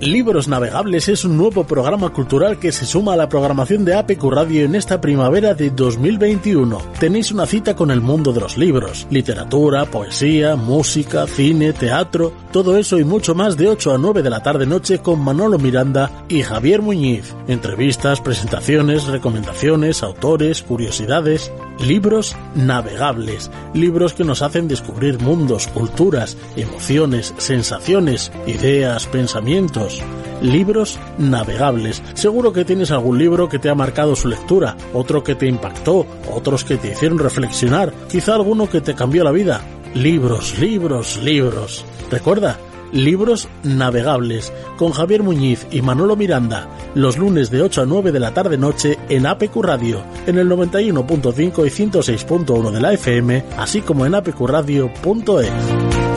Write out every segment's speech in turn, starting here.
Libros Navegables es un nuevo programa cultural que se suma a la programación de APQ Radio en esta primavera de 2021. Tenéis una cita con el mundo de los libros, literatura, poesía, música, cine, teatro, todo eso y mucho más de 8 a 9 de la tarde noche con Manolo Miranda y Javier Muñiz. Entrevistas, presentaciones, recomendaciones, autores, curiosidades. Libros navegables, libros que nos hacen descubrir mundos, culturas, emociones, sensaciones, ideas, pensamientos. Libros navegables. Seguro que tienes algún libro que te ha marcado su lectura, otro que te impactó, otros que te hicieron reflexionar, quizá alguno que te cambió la vida. Libros, libros, libros. Recuerda, Libros Navegables, con Javier Muñiz y Manolo Miranda, los lunes de 8 a 9 de la tarde noche en APQ Radio, en el 91.5 y 106.1 de la FM, así como en apqradio.es.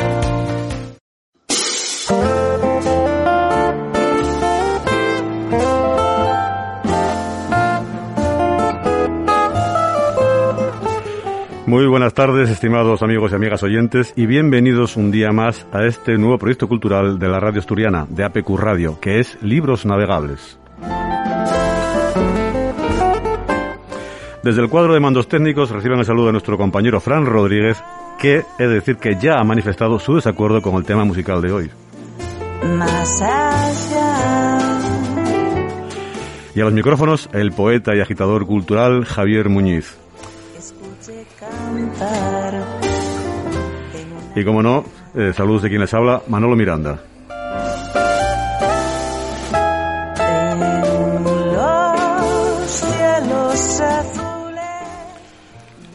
Muy buenas tardes, estimados amigos y amigas oyentes, y bienvenidos un día más a este nuevo proyecto cultural de la radio asturiana, de APQ Radio, que es Libros Navegables. Desde el cuadro de mandos técnicos reciben el saludo de nuestro compañero Fran Rodríguez, que he de decir que ya ha manifestado su desacuerdo con el tema musical de hoy. Y a los micrófonos, el poeta y agitador cultural Javier Muñiz. Y como no, eh, saludos de quien les habla, Manolo Miranda.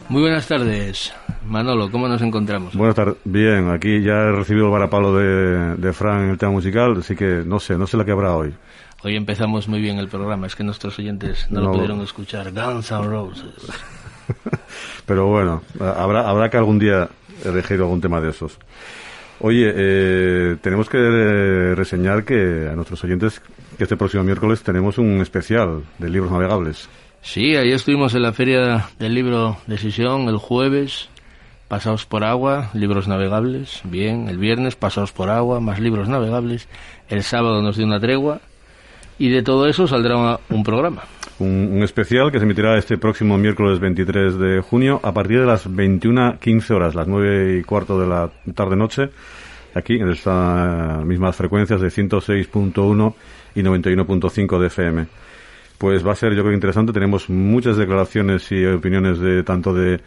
Muy buenas tardes, Manolo, ¿cómo nos encontramos? Buenas tardes, bien, aquí ya he recibido el varapalo de, de Fran en el tema musical, así que no sé, no sé la que habrá hoy. Hoy empezamos muy bien el programa, es que nuestros oyentes no, No. lo pudieron escuchar. Guns N' Roses. Pero bueno, habrá, habrá que algún día elegir algún tema de esos. Oye, eh, tenemos que eh, reseñar que a nuestros oyentes que este próximo miércoles tenemos un especial de libros navegables. Sí, ahí estuvimos en la feria del libro Decisión el jueves, pasados por agua, libros navegables, bien, el viernes pasados por agua, más libros navegables, el sábado nos dio una tregua y de todo eso saldrá un programa. Un, un especial que se emitirá este próximo miércoles 23 de junio a partir de las 21.15 horas, las 9 y cuarto de la tarde-noche, aquí en estas mismas frecuencias de 106.1 y 91.5 de FM. Pues va a ser, yo creo, interesante. Tenemos muchas declaraciones y opiniones de tanto de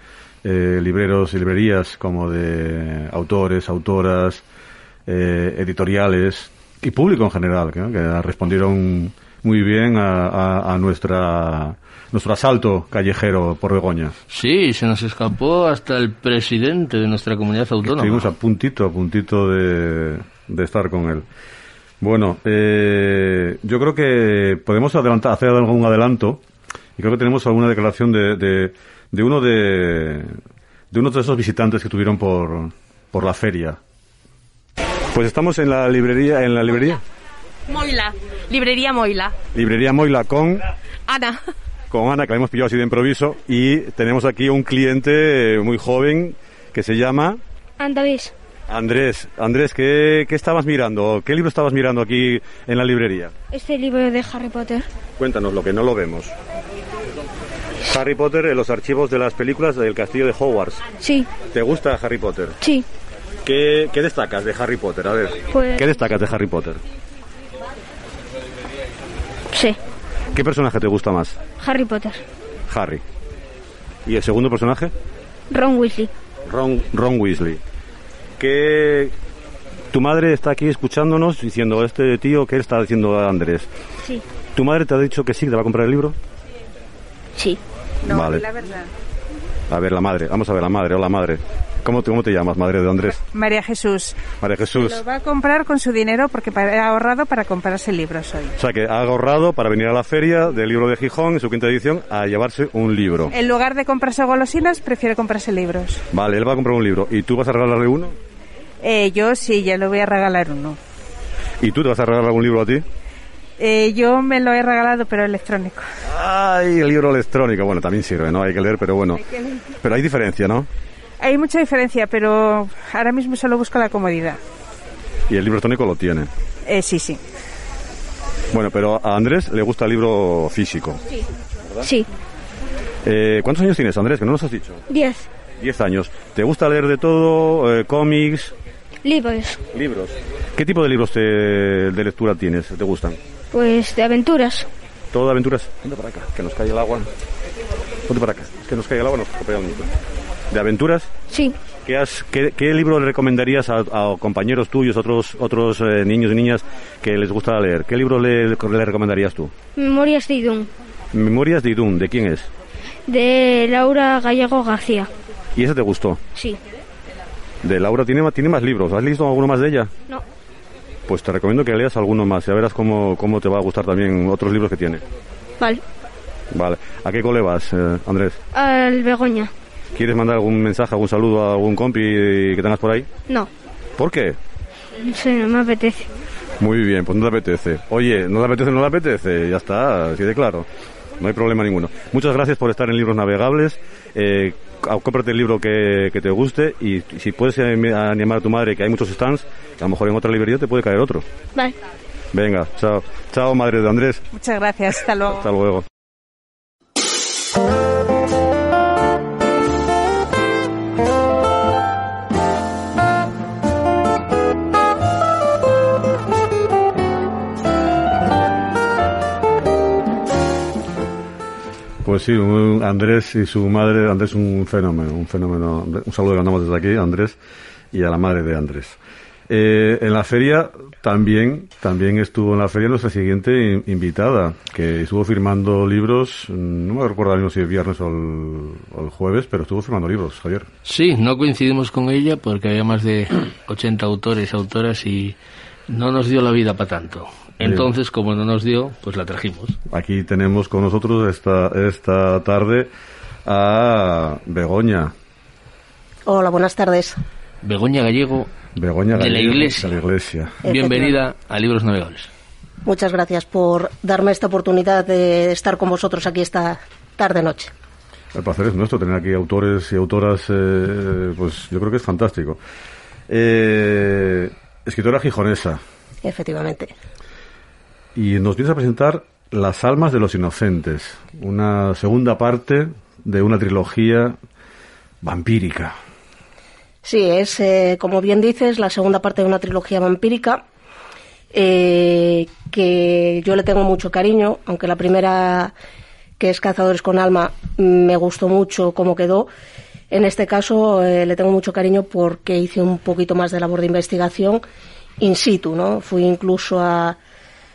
eh, libreros y librerías como de autores, autoras, eh, editoriales y público en general, que, que respondieron muy bien a, a- a nuestra nuestro asalto callejero por Begoña. Sí, se nos escapó hasta el presidente de nuestra comunidad autónoma. Estuvimos a puntito, a puntito de, de estar con él. Bueno, eh, yo creo que podemos adelantar, hacer algún adelanto y creo que tenemos alguna declaración de, de, de uno de, de uno de esos visitantes que tuvieron por, por la feria. Pues estamos en la librería, en la librería, Moila, librería Moila. librería Moila con, Ana. con Ana, que la hemos pillado así de improviso, y tenemos aquí un cliente eh, muy joven que se llama Andavés. Andrés. Andrés, ¿qué, qué estabas mirando? ¿Qué libro estabas mirando aquí en la librería? Este libro de Harry Potter. Cuéntanos lo que no lo vemos. Harry Potter en los archivos de las películas del castillo de Hogwarts. Sí, ¿Te gusta Harry Potter? sí. ¿Qué, qué destacas de Harry Potter? A ver, Pues ¿qué destacas de Harry Potter? Sí. ¿Qué personaje te gusta más? Harry Potter. Harry. ¿Y el segundo personaje? Ron Weasley. Ron, Ron Weasley. ¿Qué... Tu madre está aquí escuchándonos diciendo, este tío, ¿qué está diciendo a Andrés? Sí. ¿Tu madre te ha dicho que sí, que te va a comprar el libro? Sí. vale. verdad. A ver, la madre. Vamos a ver, la madre. Hola, madre. ¿Cómo cómo te llamas, madre de Andrés? María Jesús. María Jesús. Lo va a comprar con su dinero porque ha ahorrado para comprarse libros hoy. O sea, que ha ahorrado para venir a la feria del libro de Gijón, en su quinta edición, a llevarse un libro. En lugar de comprarse golosinas, prefiere comprarse libros. Vale, él va a comprar un libro. ¿Y tú vas a regalarle uno? Eh, yo sí, ya le voy a regalar uno. ¿Y tú te vas a regalar algún libro a ti? Eh, yo me lo he regalado, pero electrónico. Ay, el libro electrónico. Bueno, también sirve, ¿no? Hay que leer, pero bueno. Pero hay diferencia, ¿no? Hay mucha diferencia, pero ahora mismo solo busco la comodidad. Y el libro electrónico lo tiene. Eh, sí, sí. Bueno, pero a Andrés le gusta el libro físico. Sí. Eh, ¿Cuántos años tienes, Andrés? Que no nos has dicho. Diez. Diez años. ¿Te gusta leer de todo? Eh, ¿Cómics? Libros. ¿Libros? ¿Qué tipo de libros te- de lectura tienes? ¿Te gustan? Pues de aventuras. ¿Todo de aventuras? Ponte para acá, que nos cae el agua. Ponte para acá, es que nos cae el agua, nos copia el micro. ¿De aventuras? Sí. ¿Qué, has, qué, qué libro le recomendarías a, a compañeros tuyos, otros otros eh, niños y niñas que les gusta leer? ¿Qué libro le, le recomendarías tú? Memorias de Idún. Memorias de Idún, ¿de quién es? De Laura Gallego García. ¿Y ese te gustó? Sí. De Laura tiene más libros. ¿Has leído alguno más de ella? No. Pues te recomiendo que leas alguno más. Ya verás cómo, cómo te va a gustar también otros libros que tiene. Vale. Vale. ¿A qué cole vas, eh, Andrés? Al Begoña. ¿Quieres mandar algún mensaje, algún saludo a algún compi que tengas por ahí? No. ¿Por qué? Sí, no me apetece. Muy bien, pues no te apetece. Oye, no te apetece, no te apetece. Ya está, así de claro. No hay problema ninguno. Muchas gracias por estar en Libros Navegables. Eh, cómprate el libro que, que te guste y si puedes animar a tu madre, que hay muchos stands, a lo mejor en otra librería te puede caer otro. Vale. Venga, chao. Chao, madre de Andrés. Muchas gracias. Hasta luego. Hasta luego. Pues sí, un- Andrés y su madre, Andrés un fenómeno, un fenómeno. Un saludo que mandamos desde aquí Andrés y a la madre de Andrés. Eh, en la feria también, también estuvo en la feria nuestra siguiente in- invitada, que estuvo firmando libros, no me recuerdo mismo si el viernes o el, o el jueves, pero estuvo firmando libros, Javier. Sí, no coincidimos con ella porque había más de 80 autores autoras y no nos dio la vida para tanto. Entonces, como no nos dio, pues la trajimos. Aquí tenemos con nosotros esta, esta tarde a Begoña. Hola, buenas tardes. Begoña Gallego, Begoña De la Gallego, Iglesia. De la iglesia. bienvenida a Libros Navegables. Muchas gracias por darme esta oportunidad de estar con vosotros aquí esta tarde-noche. El placer es nuestro tener aquí autores y autoras, eh, pues yo creo que es fantástico. Eh, escritora gijonesa, Efectivamente. Y nos vienes a presentar Las almas de los inocentes, una segunda parte de una trilogía vampírica. Sí, es, eh, como bien dices, la segunda parte de una trilogía vampírica eh, que yo le tengo mucho cariño, aunque la primera, que es Cazadores con Alma, me gustó mucho cómo quedó. En este caso eh, le tengo mucho cariño porque hice un poquito más de labor de investigación in situ, ¿no? Fui incluso a,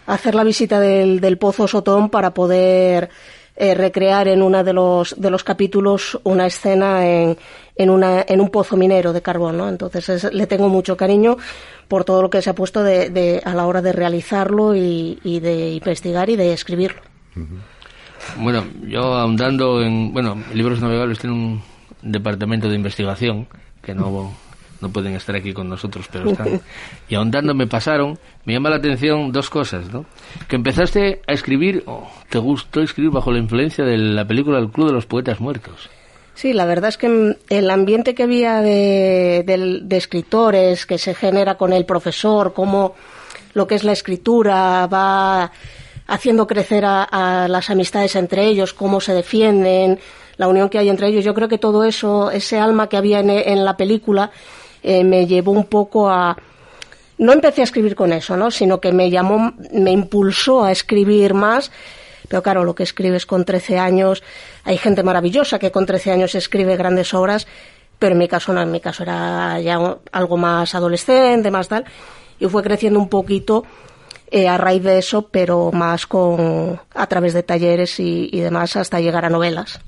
hacer la visita del, del Pozo Sotón para poder eh, recrear en uno de los, de los capítulos una escena en, en, una, en un pozo minero de carbón, ¿no? Entonces es- le tengo mucho cariño por todo lo que se ha puesto de, de- a la hora de realizarlo y, de investigar y de escribirlo. Bueno, yo ahondando en... Bueno, Libros Navegables tiene un departamento de investigación que no, no pueden estar aquí con nosotros, pero están. Y ahondando me pasaron, me llama la atención dos cosas, ¿no? Que empezaste a escribir, o te gustó escribir bajo la influencia de la película El Club de los Poetas Muertos. Sí, la verdad es que el ambiente que había de escritores que se genera con el profesor, cómo lo que es la escritura va haciendo crecer a, a las amistades entre ellos, cómo se defienden, la unión que hay entre ellos. Yo creo que todo eso, ese alma que había en, en la película, eh, me llevó un poco a, no empecé a escribir con eso, ¿no? Sino que me llamó, me impulsó a escribir más. Pero claro, lo que escribes con 13 años, hay gente maravillosa que con 13 años escribe grandes obras, pero en mi caso no, en mi caso era ya algo más adolescente, más tal, y fue creciendo un poquito eh, a raíz de eso, pero más con a través de talleres y, y demás hasta llegar a novelas.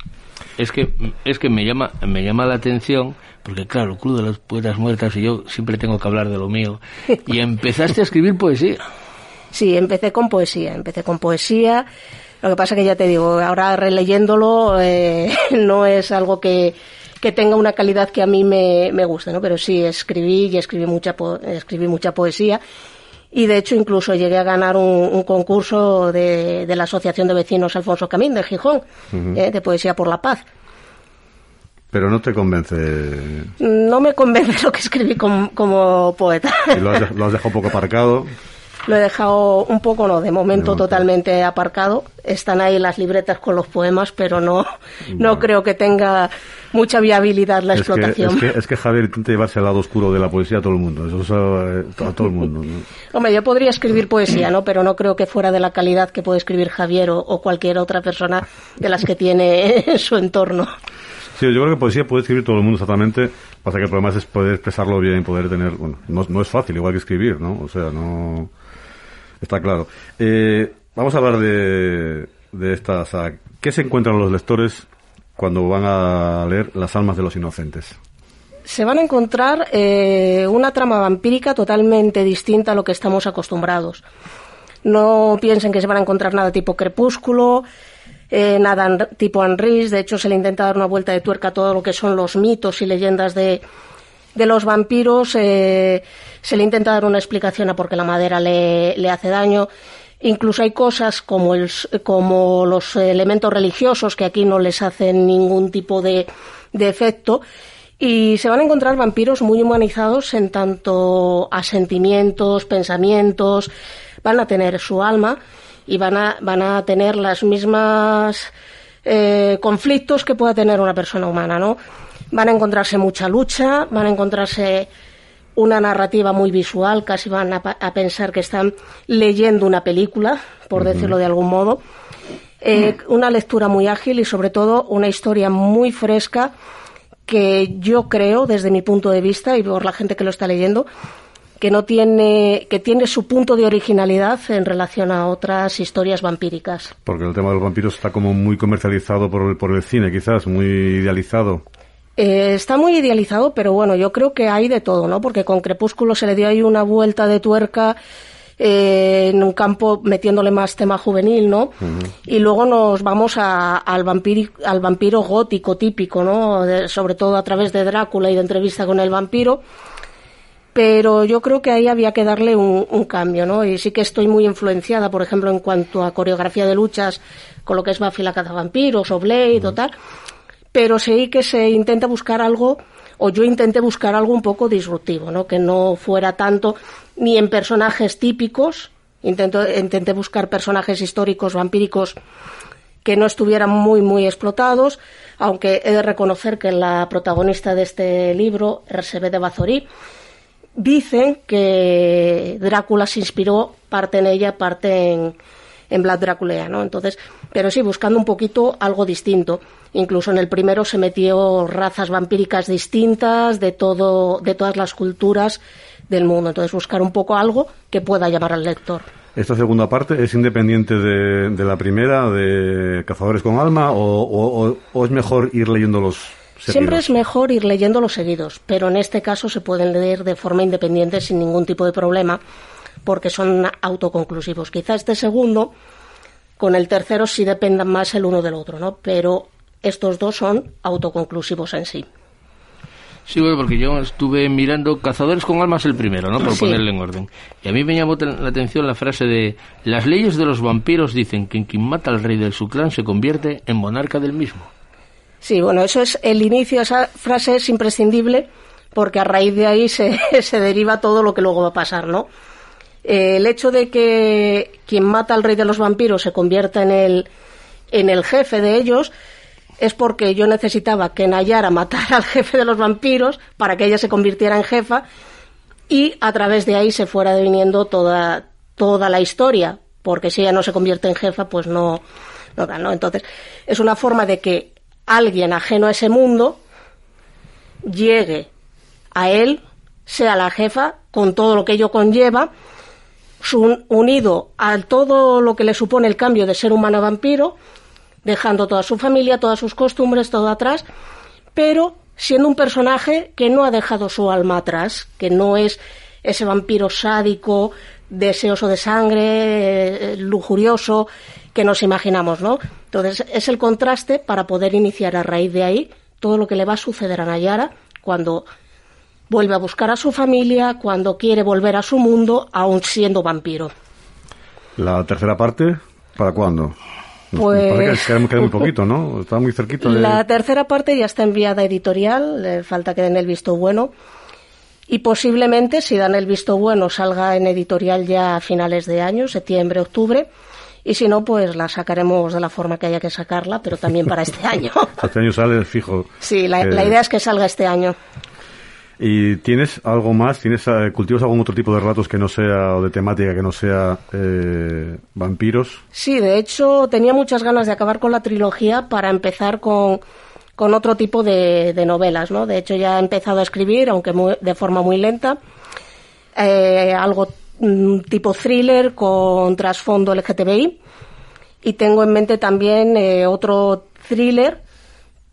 Es que, es que me llama, me llama la atención, porque claro, el Club de los Poetas Muertas y yo siempre tengo que hablar de lo mío. Y empezaste a escribir poesía. Sí, empecé con poesía, empecé con poesía. Lo que pasa que ya te digo, ahora releyéndolo eh, no es algo que, que tenga una calidad que a mí me, me guste, ¿no? Pero sí, escribí y escribí mucha, po- escribí mucha poesía. Y de hecho incluso llegué a ganar un, un concurso de, de la Asociación de Vecinos Alfonso Camín de Gijón, eh, de Poesía por la Paz. Pero no te convence. No me convence lo que escribí com- como poeta. y lo has, lo has dejado un poco aparcado. Lo he dejado un poco, no, de momento totalmente aparcado. Están ahí las libretas con los poemas, pero no, no creo que tenga mucha viabilidad la Es que, explotación. es, que, es que Javier intenta llevarse al lado oscuro de la poesía a todo el mundo. Eso es a, a todo el mundo. ¿no? Hombre, yo podría escribir poesía, ¿no? Pero no creo que fuera de la calidad que puede escribir Javier o, o cualquier otra persona de las que tiene en su entorno. Sí, yo creo que poesía puede escribir todo el mundo exactamente. Pasa que el problema es poder expresarlo bien, poder tener. Bueno, no, no es fácil, igual que escribir, ¿no? O sea, no. Está claro. Eh, vamos a hablar de, de esta. ¿Qué se encuentran los lectores cuando van a leer Las almas de los inocentes? Se van a encontrar eh, una trama vampírica totalmente distinta a lo que estamos acostumbrados. No piensen que se van a encontrar nada tipo crepúsculo, eh, nada tipo Anris. De hecho, se le intenta dar una vuelta de tuerca a todo lo que son los mitos y leyendas de, de los vampiros. eh, se le intenta dar una explicación a por qué la madera le, le hace daño. Incluso hay cosas como, el como los elementos religiosos que aquí no les hacen ningún tipo de, de efecto. Y se van a encontrar vampiros muy humanizados en tanto a sentimientos, pensamientos, van a tener su alma y van a, van a tener las mismas eh, conflictos que pueda tener una persona humana, ¿no? Van a encontrarse mucha lucha, van a encontrarse una narrativa muy visual, casi van a, a pensar que están leyendo una película, por decirlo de algún modo. Eh, una lectura muy ágil y sobre todo una historia muy fresca que yo creo, desde mi punto de vista y por la gente que lo está leyendo, que no tiene, que tiene su punto de originalidad en relación a otras historias vampíricas. Porque el tema de los vampiros está como muy comercializado por el, por el cine, quizás, muy idealizado. Eh, está muy idealizado, pero bueno, yo creo que hay de todo, ¿no? Porque con Crepúsculo se le dio ahí una vuelta de tuerca eh, en un campo metiéndole más tema juvenil, ¿no? Y luego nos vamos a- al, vampiri- al vampiro gótico típico, ¿no? De- sobre todo a través de Drácula y de entrevista con el vampiro. Pero yo creo que ahí había que darle un, un cambio, ¿no? Y sí que estoy muy influenciada, por ejemplo, en cuanto a coreografía de luchas, con lo que es Buffy la cazavampiros o Blade o tal pero sí que se intenta buscar algo, o yo intenté buscar algo un poco disruptivo, ¿no? Que no fuera tanto ni en personajes típicos, intento, intenté buscar personajes históricos, vampíricos, que no estuvieran muy, muy explotados, aunque he de reconocer que la protagonista de este libro, RCB de Bazorí, dicen que Drácula se inspiró parte en ella, parte en, en Vlad Draculea, ¿no? Entonces, pero sí, buscando un poquito algo distinto. Incluso en el primero se metió razas vampíricas distintas de todo, de todas las culturas del mundo. Entonces, buscar un poco algo que pueda llamar al lector. ¿Esta segunda parte es independiente de, de la primera, de Cazadores con Alma, o, o- es mejor ir leyéndolos seguidos? Siempre es mejor ir leyendo los seguidos, pero en este caso se pueden leer de forma independiente sin ningún tipo de problema, porque son autoconclusivos. Quizá este segundo, con el tercero, sí dependan más el uno del otro, ¿no? Pero estos dos son autoconclusivos en sí. Sí, bueno, porque yo estuve mirando Cazadores con Almas el primero, ¿no? Por Sí. ponerle en orden. Y a mí me llamó la atención la frase de Las leyes de los vampiros dicen que quien mata al rey de su clan se convierte en monarca del mismo. Sí, bueno, eso es el inicio, esa frase es imprescindible porque a raíz de ahí se, se deriva todo lo que luego va a pasar, ¿no? Eh, el hecho de que quien mata al rey de los vampiros se convierta en el, en el jefe de ellos es porque yo necesitaba que Nayara matara al jefe de los vampiros para que ella se convirtiera en jefa y a través de ahí se fuera deviniendo toda, toda la historia, porque si ella no se convierte en jefa, pues no, no da, ¿no? Entonces, es una forma de que alguien ajeno a ese mundo llegue a él, sea la jefa, con todo lo que ello conlleva, unido a todo lo que le supone el cambio de ser humano a vampiro, dejando toda su familia, todas sus costumbres, todo atrás, pero siendo un personaje que no ha dejado su alma atrás, que no es ese vampiro sádico, deseoso de sangre, eh, lujurioso, que nos imaginamos, ¿no? Entonces es el contraste para poder iniciar a raíz de ahí todo lo que le va a suceder a Nayara cuando vuelve a buscar a su familia, cuando quiere volver a su mundo, aún siendo vampiro. ¿La tercera parte? ¿Para cuándo? Pues- que queda, muy poquito, ¿no? Está muy cerquita de... La tercera parte ya está enviada a editorial, le falta que den el visto bueno. y posiblemente, si dan el visto bueno, salga en editorial ya a finales de año, septiembre, octubre. Y si no, pues la sacaremos de la forma que haya que sacarla, pero también para este año. este año sale fijo. Sí, la, la, idea es que salga este año. ¿Y tienes algo más? ¿Tienes eh, cultivas algún otro tipo de relatos que no sea o de temática que no sea eh, vampiros? Sí, de hecho tenía muchas ganas de acabar con la trilogía para empezar con, con otro tipo de, de, novelas, ¿no? De hecho ya he empezado a escribir, aunque de forma muy lenta, eh, algo mm, tipo thriller con trasfondo LGTBI y tengo en mente también eh, otro thriller,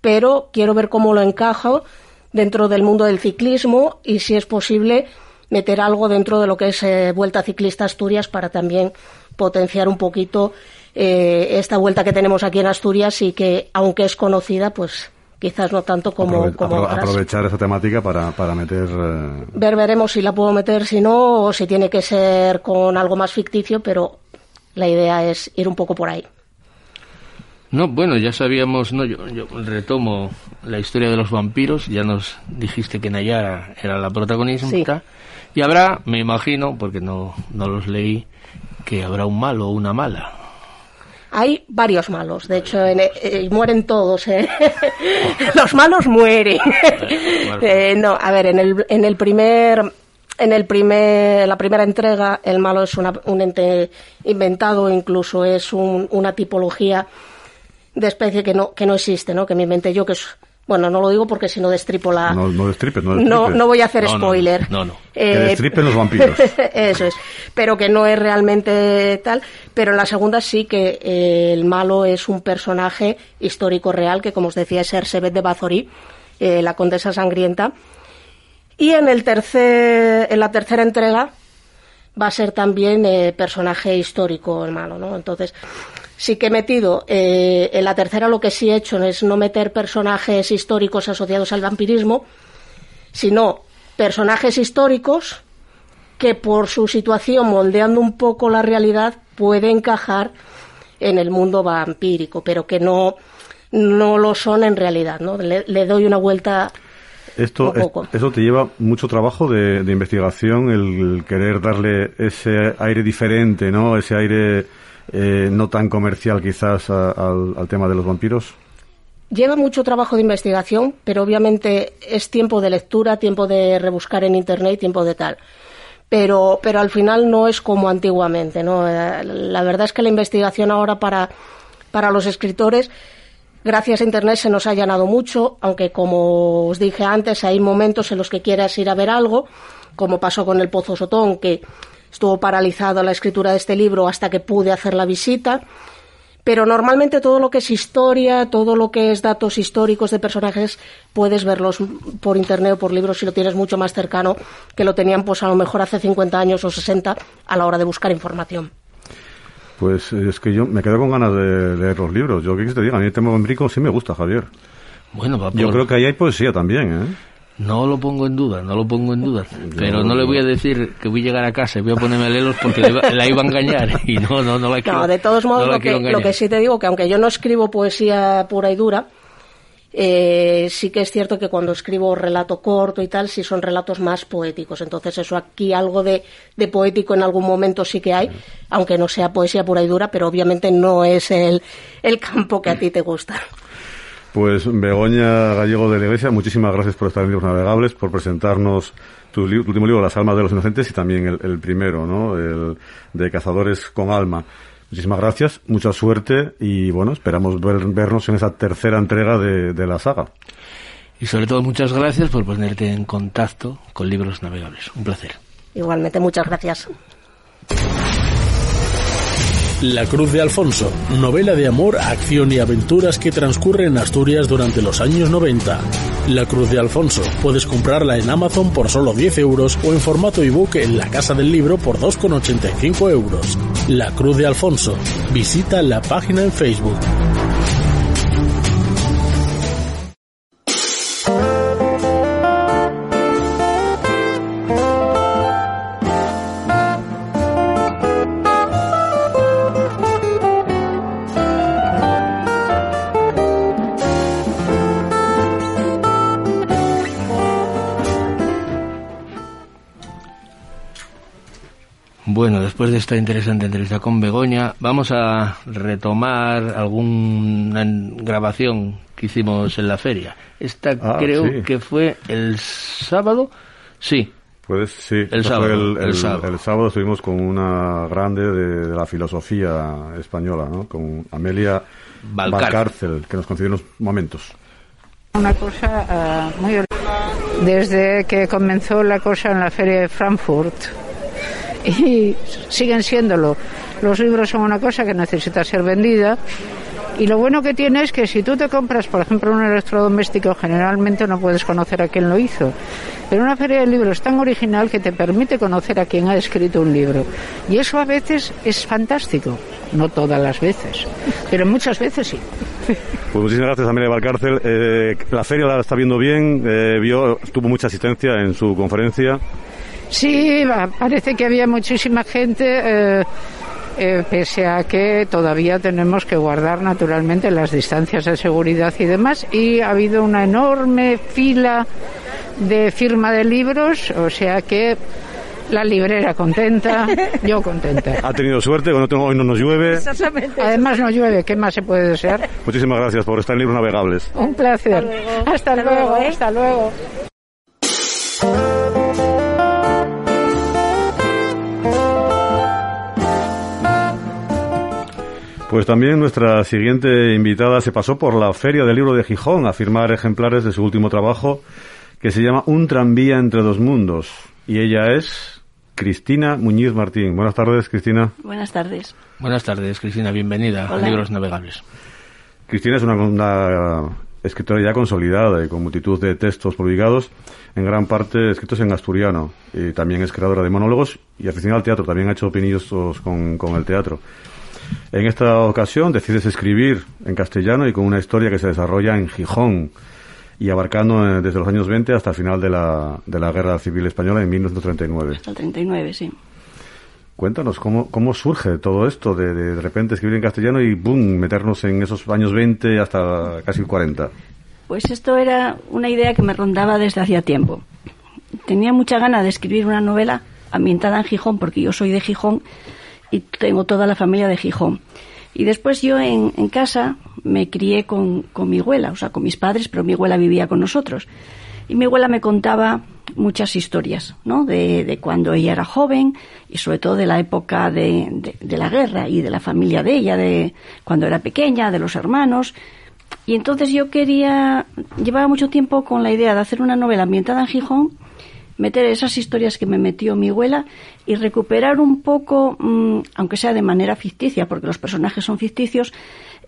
pero quiero ver cómo lo encajo dentro del mundo del ciclismo y si es posible meter algo dentro de lo que es eh, Vuelta Ciclista Asturias para también potenciar un poquito eh, esta vuelta que tenemos aquí en Asturias y que aunque es conocida pues quizás no tanto como, Aprove como apro aprovechar esa temática para, para meter eh... ver veremos si la puedo meter si no o si tiene que ser con algo más ficticio pero la idea es ir un poco por ahí no, bueno, ya sabíamos, no, yo, yo, retomo la historia de los vampiros, ya nos dijiste que Nayara era la protagonista, Sí. y habrá, me imagino, porque no, no los leí, que habrá un malo o una mala. Hay varios malos, de hecho, en- eh, mueren todos. ¿eh? Los malos mueren. Eh, no, a ver, en el, en el primer, en el primer, la primera entrega, el malo es una- un ente inventado, incluso es un- una tipología de especie que no, que no existe, ¿no? Que me inventé yo, que es, bueno, no lo digo porque si no destripo la, No, no destripes, no no, destripes. no voy a hacer No, no, spoiler. no, no. Que Eh, destripen los vampiros. Eso es. Pero que no es realmente tal. Pero en la segunda sí que eh, el malo es un personaje histórico real, que como os decía es Ersebet de Bazorí, eh, la condesa sangrienta. Y en, el tercer, en la tercera entrega va a ser también eh, personaje histórico el malo, ¿no? Entonces, sí que he metido, eh, en la tercera lo que sí he hecho es no meter personajes históricos asociados al vampirismo, sino personajes históricos que por su situación, moldeando un poco la realidad, puede encajar en el mundo vampírico, pero que no, no lo son en realidad, ¿no? Le, le doy una vuelta Esto, es- eso te lleva mucho trabajo de, de investigación, el, el querer darle ese aire diferente, ¿no? Ese aire eh, no tan comercial quizás al, tema de los vampiros. Lleva mucho trabajo de investigación, pero obviamente es tiempo de lectura, tiempo de rebuscar en internet, tiempo de tal. Pero, pero al final no es como antiguamente, ¿no? Eh, La verdad es que la investigación ahora para, para los escritores, gracias a internet se nos ha llenado mucho, aunque como os dije antes, hay momentos en los que quieras ir a ver algo, como pasó con el Pozo Sotón, que estuvo paralizado la escritura de este libro hasta que pude hacer la visita. Pero normalmente todo lo que es historia, todo lo que es datos históricos de personajes, puedes verlos por internet o por libros si lo tienes mucho más cercano que lo tenían pues a lo mejor hace 50 años o 60 a la hora de buscar información. Pues eh, es que yo me quedo con ganas de leer los libros. Yo qué te diga, a mí el tema vampírico sí me gusta, Javier. Bueno, va Yo creo que ahí hay poesía también, ¿eh? No lo pongo en duda, no lo pongo en duda. Pero no le voy a decir que voy a llegar a casa y voy a ponerme a leerlos porque la iba, la iba a engañar. Y no, no, no la quiero. No, de todos modos, lo, que sí te digo, que aunque yo no escribo poesía pura y dura, eh, sí que es cierto que cuando escribo relato corto y tal, sí son relatos más poéticos. Entonces eso aquí algo de, de poético en algún momento sí que hay, aunque no sea poesía pura y dura, pero obviamente no es el, el campo que a ti te gusta. Pues Begoña Gallego de la Iglesia, muchísimas gracias por estar en Libros Navegables, por presentarnos tu, li- tu último libro, Las Almas de los Inocentes, y también el, el primero, ¿no? El de Cazadores con Alma. Muchísimas gracias, mucha suerte y bueno, esperamos ver- vernos en esa tercera entrega de, de la saga. Y sobre todo muchas gracias por ponerte en contacto con libros navegables. Un placer. Igualmente, muchas gracias. La Cruz de Alfonso, novela de amor, acción y aventuras que transcurre en Asturias durante los años 90. La Cruz de Alfonso, puedes comprarla en Amazon por solo 10 euros o en formato ebook en la Casa del Libro por 2,85 euros. La Cruz de Alfonso, visita la página en Facebook. Después de esta interesante entrevista con Begoña, vamos a retomar alguna grabación que hicimos en la feria. Esta Ah, creo sí. que fue el sábado. Sí, Pues sí, El sábado, el, el el- sábado. el sábado estuvimos con una grande de, de la filosofía española, ¿no? con Amelia Valcárcel. Que nos concedió unos momentos. Una cosa ah, muy... Desde que comenzó la cosa en la feria de Frankfurt y siguen siéndolo. Los libros son una cosa que necesita ser vendida y lo bueno que tiene es que si tú te compras, por ejemplo, un electrodoméstico, generalmente no puedes conocer a quién lo hizo. Pero una feria de libros tan original que te permite conocer a quien ha escrito un libro. Y eso a veces es fantástico. No todas las veces, pero muchas veces sí. Pues muchísimas gracias, Amelia Valcárcel. Eh, la feria la está viendo bien, eh, vio, tuvo mucha asistencia en su conferencia. Sí, va, parece que había muchísima gente, eh, eh, pese a que todavía tenemos que guardar naturalmente las distancias de seguridad y demás. Y ha habido una enorme fila de firma de libros, o sea que la librera contenta, yo contenta. Ha tenido suerte, cuando tengo- hoy no nos llueve. Además no llueve, ¿qué más se puede desear? Muchísimas gracias por estar en Libros Navegables. Un placer. Hasta luego, hasta luego. Pues también nuestra siguiente invitada se pasó por la Feria del Libro de Gijón a firmar ejemplares de su último trabajo que se llama Un tranvía entre dos mundos. Y ella es Cristina Muñiz Martín. Buenas tardes, Cristina. Buenas tardes. buenas tardes, Cristina, bienvenida a. Libros Navegables. Cristina es una, una escritora ya consolidada y con multitud de textos publicados, en gran parte escritos en asturiano. Y también es creadora de monólogos y aficionada al teatro. También ha hecho opinillos con, con el teatro. En esta ocasión decides escribir en castellano y con una historia que se desarrolla en Gijón y abarcando eh, desde los años 20 hasta el final de la, de la Guerra Civil Española en 1939. Hasta el 39, sí. Cuéntanos, ¿cómo, cómo surge todo esto de, de de repente escribir en castellano y ¡boom! meternos en esos años 20 hasta casi 40? Pues esto era una idea que me rondaba desde hacía tiempo. Tenía mucha gana de escribir una novela ambientada en Gijón, porque yo soy de Gijón y tengo toda la familia de Gijón. Y después yo en, casa me crié con, con mi abuela, o sea, con mis padres, pero mi abuela vivía con nosotros. Y mi abuela me contaba muchas historias, ¿no? De, de cuando ella era joven y sobre todo de la época de, de- de la guerra y de la familia de ella, de cuando era pequeña, de los hermanos. Y entonces yo quería, llevaba mucho tiempo con la idea de hacer una novela ambientada en Gijón, meter esas historias que me metió mi abuela y recuperar un poco, mm, aunque sea de manera ficticia, porque los personajes son ficticios,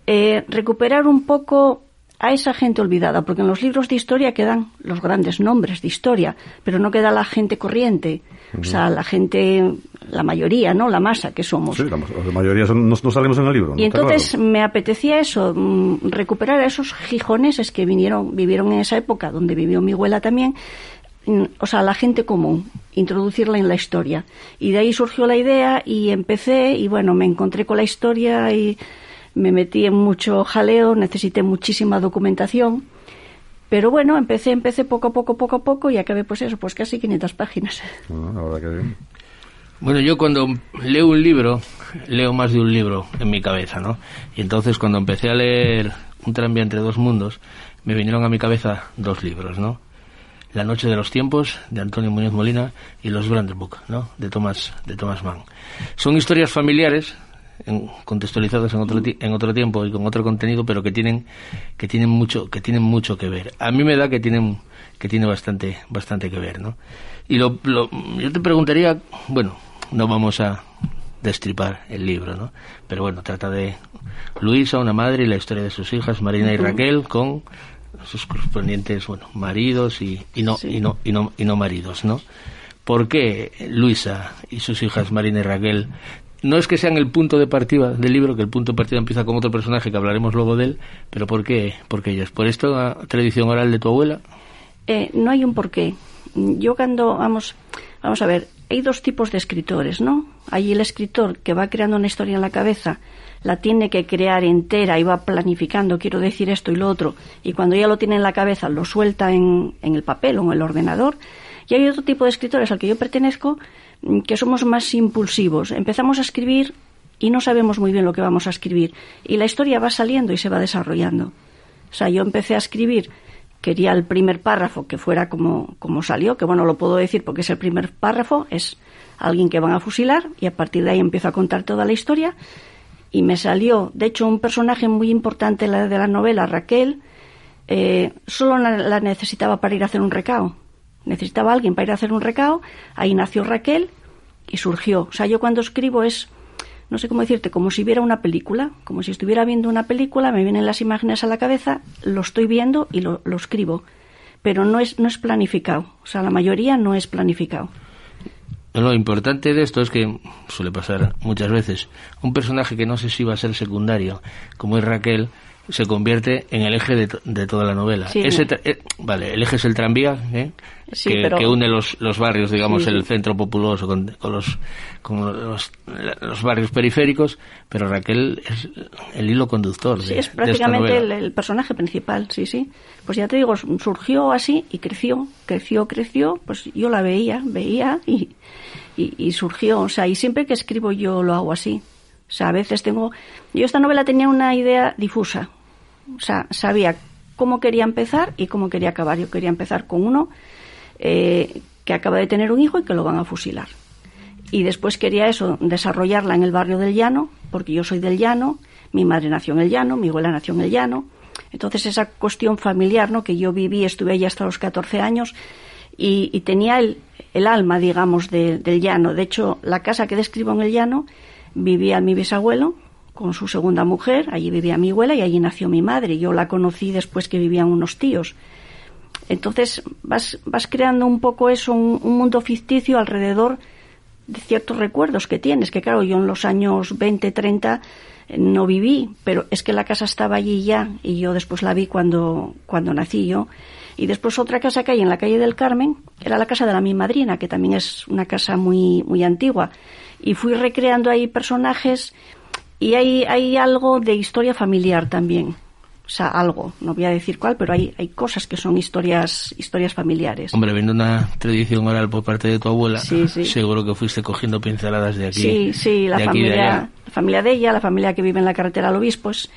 eh, recuperar un poco a esa gente olvidada, porque en los libros de historia quedan los grandes nombres de historia, pero no queda la gente corriente, o sea, la gente, la mayoría, ¿no? La masa que somos. Sí, la, la mayoría son- no, no salimos en el libro. ¿no? Y entonces claro. me apetecía eso, mm, recuperar a esos gijoneses que vinieron, vivieron en esa época, donde vivió mi abuela también, o sea, la gente común, introducirla en la historia. Y de ahí surgió la idea y empecé, y bueno, me encontré con la historia y me metí en mucho jaleo, necesité muchísima documentación. Pero bueno, empecé, empecé poco a poco, poco a poco y acabé pues eso, pues casi 500 páginas. Ah, la verdad que bien. Bueno, yo cuando leo un libro, leo más de un libro en mi cabeza, ¿no? Y entonces cuando empecé a leer Un tranvía entre dos mundos, me vinieron a mi cabeza dos libros, ¿no? La noche de los tiempos, de Antonio Muñoz Molina, y Los Brandenburg, ¿no? De Thomas, de Thomas Mann. Son historias familiares, en- contextualizadas en otro, en otro tiempo y con otro contenido, pero que tienen, que tienen mucho, que tienen mucho que ver. A mí me da que tienen, que tiene bastante, bastante que ver, ¿no? Y lo, lo- yo te preguntaría, bueno, no vamos a destripar el libro, ¿no? Pero bueno, trata de Luisa, una madre, y la historia de sus hijas, Marina y Raquel, con sus correspondientes, bueno, maridos y, y no, y no, y no, y no maridos, ¿no? ¿Por qué Luisa y sus hijas, Marina y Raquel, no es que sean el punto de partida del libro, que el punto de partida empieza con otro personaje que hablaremos luego de él, pero ¿por qué, por qué ellos? ¿Por esta tradición oral de tu abuela? Eh, no hay un porqué. Yo cuando, vamos, vamos a ver, hay dos tipos de escritores, ¿no? Hay el escritor que va creando una historia en la cabeza, la tiene que crear entera y va planificando, quiero decir esto y lo otro, y cuando ya lo tiene en la cabeza lo suelta en, en el papel o en el ordenador. Y hay otro tipo de escritores al que yo pertenezco mm, que somos más impulsivos. Empezamos a escribir y no sabemos muy bien lo que vamos a escribir. Y la historia va saliendo y se va desarrollando. O sea, yo empecé a escribir, quería el primer párrafo que fuera como, como salió, que bueno, lo puedo decir porque es el primer párrafo, es alguien que van a fusilar y a partir de ahí empiezo a contar toda la historia y me salió, de hecho, un personaje muy importante de la novela, Raquel, eh, solo la, necesitaba para ir a hacer un recao. Necesitaba alguien para ir a hacer un recao, ahí nació Raquel y surgió. O sea, yo cuando escribo es, no sé cómo decirte, como si viera una película, como si estuviera viendo una película, me vienen las imágenes a la cabeza, lo estoy viendo y lo, lo escribo. Pero no es, no es planificado. O sea, la mayoría no es planificado. Lo importante de esto es que suele pasar muchas veces. Un personaje que no sé si va a ser secundario, como es Raquel, se convierte en el eje de, toda la novela. Ese eh, vale, el eje es el tranvía, ¿eh? que, une los, los barrios, digamos, el centro populoso con, los, con los, los, barrios periféricos, pero Raquel es el hilo conductor. Sí, es prácticamente el, personaje principal, sí, sí. Pues ya te digo, surgió así y creció, creció, creció, pues yo la veía, veía y, y, y surgió. O sea, y siempre que escribo yo lo hago así. O sea, a veces tengo... Yo esta novela tenía una idea difusa, sabía cómo quería empezar y cómo quería acabar. Yo quería empezar con uno eh, que acaba de tener un hijo y que lo van a fusilar. Y después quería eso, desarrollarla en el barrio del Llano, porque yo soy del Llano, mi madre nació en el Llano, mi abuela nació en el Llano. Entonces esa cuestión familiar, ¿no? Que yo viví, estuve allí hasta los 14 años y, tenía el, alma, digamos, del Llano. De hecho, la casa que describo en el Llano vivía mi bisabuelo, con su segunda mujer, allí vivía mi abuela y allí nació mi madre. Yo la conocí después que vivían unos tíos. Entonces vas, vas creando un poco eso, un, mundo ficticio alrededor de ciertos recuerdos que tienes, que claro, yo en los años 20, 30 eh, no viví, pero es que la casa estaba allí ya y yo después la vi cuando, cuando nací yo. Y después otra casa que hay en la calle del Carmen era la casa de la mi madrina, que también es una casa muy, muy antigua. Y fui recreando ahí personajes y hay, hay algo de historia familiar también. O sea, algo, no voy a decir cuál, pero hay, hay cosas que son historias, historias familiares. Hombre, viendo una tradición oral por parte de tu abuela, seguro que fuiste cogiendo pinceladas de aquí. Sí, sí, la, familia, la familia de ella, la familia que vive en la carretera al obispo, es,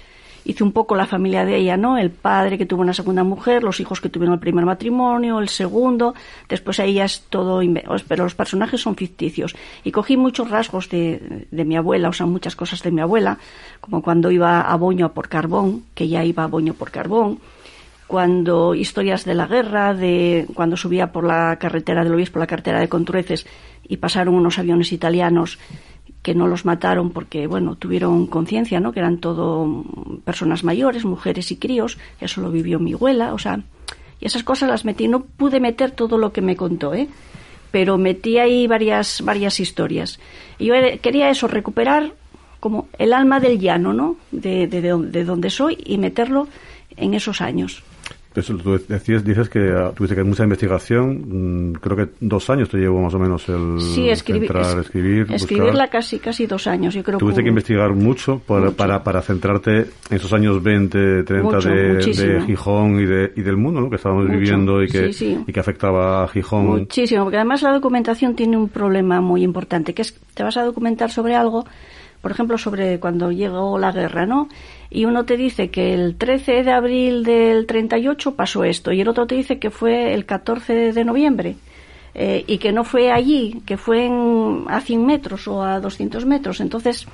hice un poco la familia de ella, ¿no? El padre que tuvo una segunda mujer, los hijos que tuvieron el primer matrimonio, el segundo, después ahí ya es todo, pero los personajes son ficticios. Y cogí muchos rasgos de, de mi abuela, o sea, muchas cosas de mi abuela, como cuando iba a Boño por carbón, que ya iba a Boño por carbón, cuando historias de la guerra, de cuando subía por la carretera del obispo, la carretera de Contrueces, y pasaron unos aviones italianos que no los mataron porque, bueno, tuvieron conciencia, ¿no? Que eran todo personas mayores, mujeres y críos. Eso lo vivió mi abuela, o sea, y esas cosas las metí. No pude meter todo lo que me contó, ¿eh? Pero metí ahí varias, varias historias. Y yo quería eso, recuperar como el alma del llano, ¿no? De, de, de donde soy y meterlo en esos años. Eso, tú decías, dices que uh, tuviste que mucha investigación, mm, creo que dos años te llevó más o menos el sí, escribir, centrar, escribir, escribirla casi casi dos años, yo creo. Tuviste que, investigar mucho para, para, para, centrarte en esos años 20, 30 de, de, Gijón y, de, y del mundo ¿no? que estábamos viviendo y que, y que afectaba a Gijón. Muchísimo, porque además la documentación tiene un problema muy importante, que es te vas a documentar sobre algo, por ejemplo, sobre cuando llegó la guerra, ¿no? y uno te dice que el 13 de abril del 38 pasó esto y el otro te dice que fue el 14 de noviembre eh, y que no fue allí, que fue en, a 100 metros o a 200 metros. Entonces,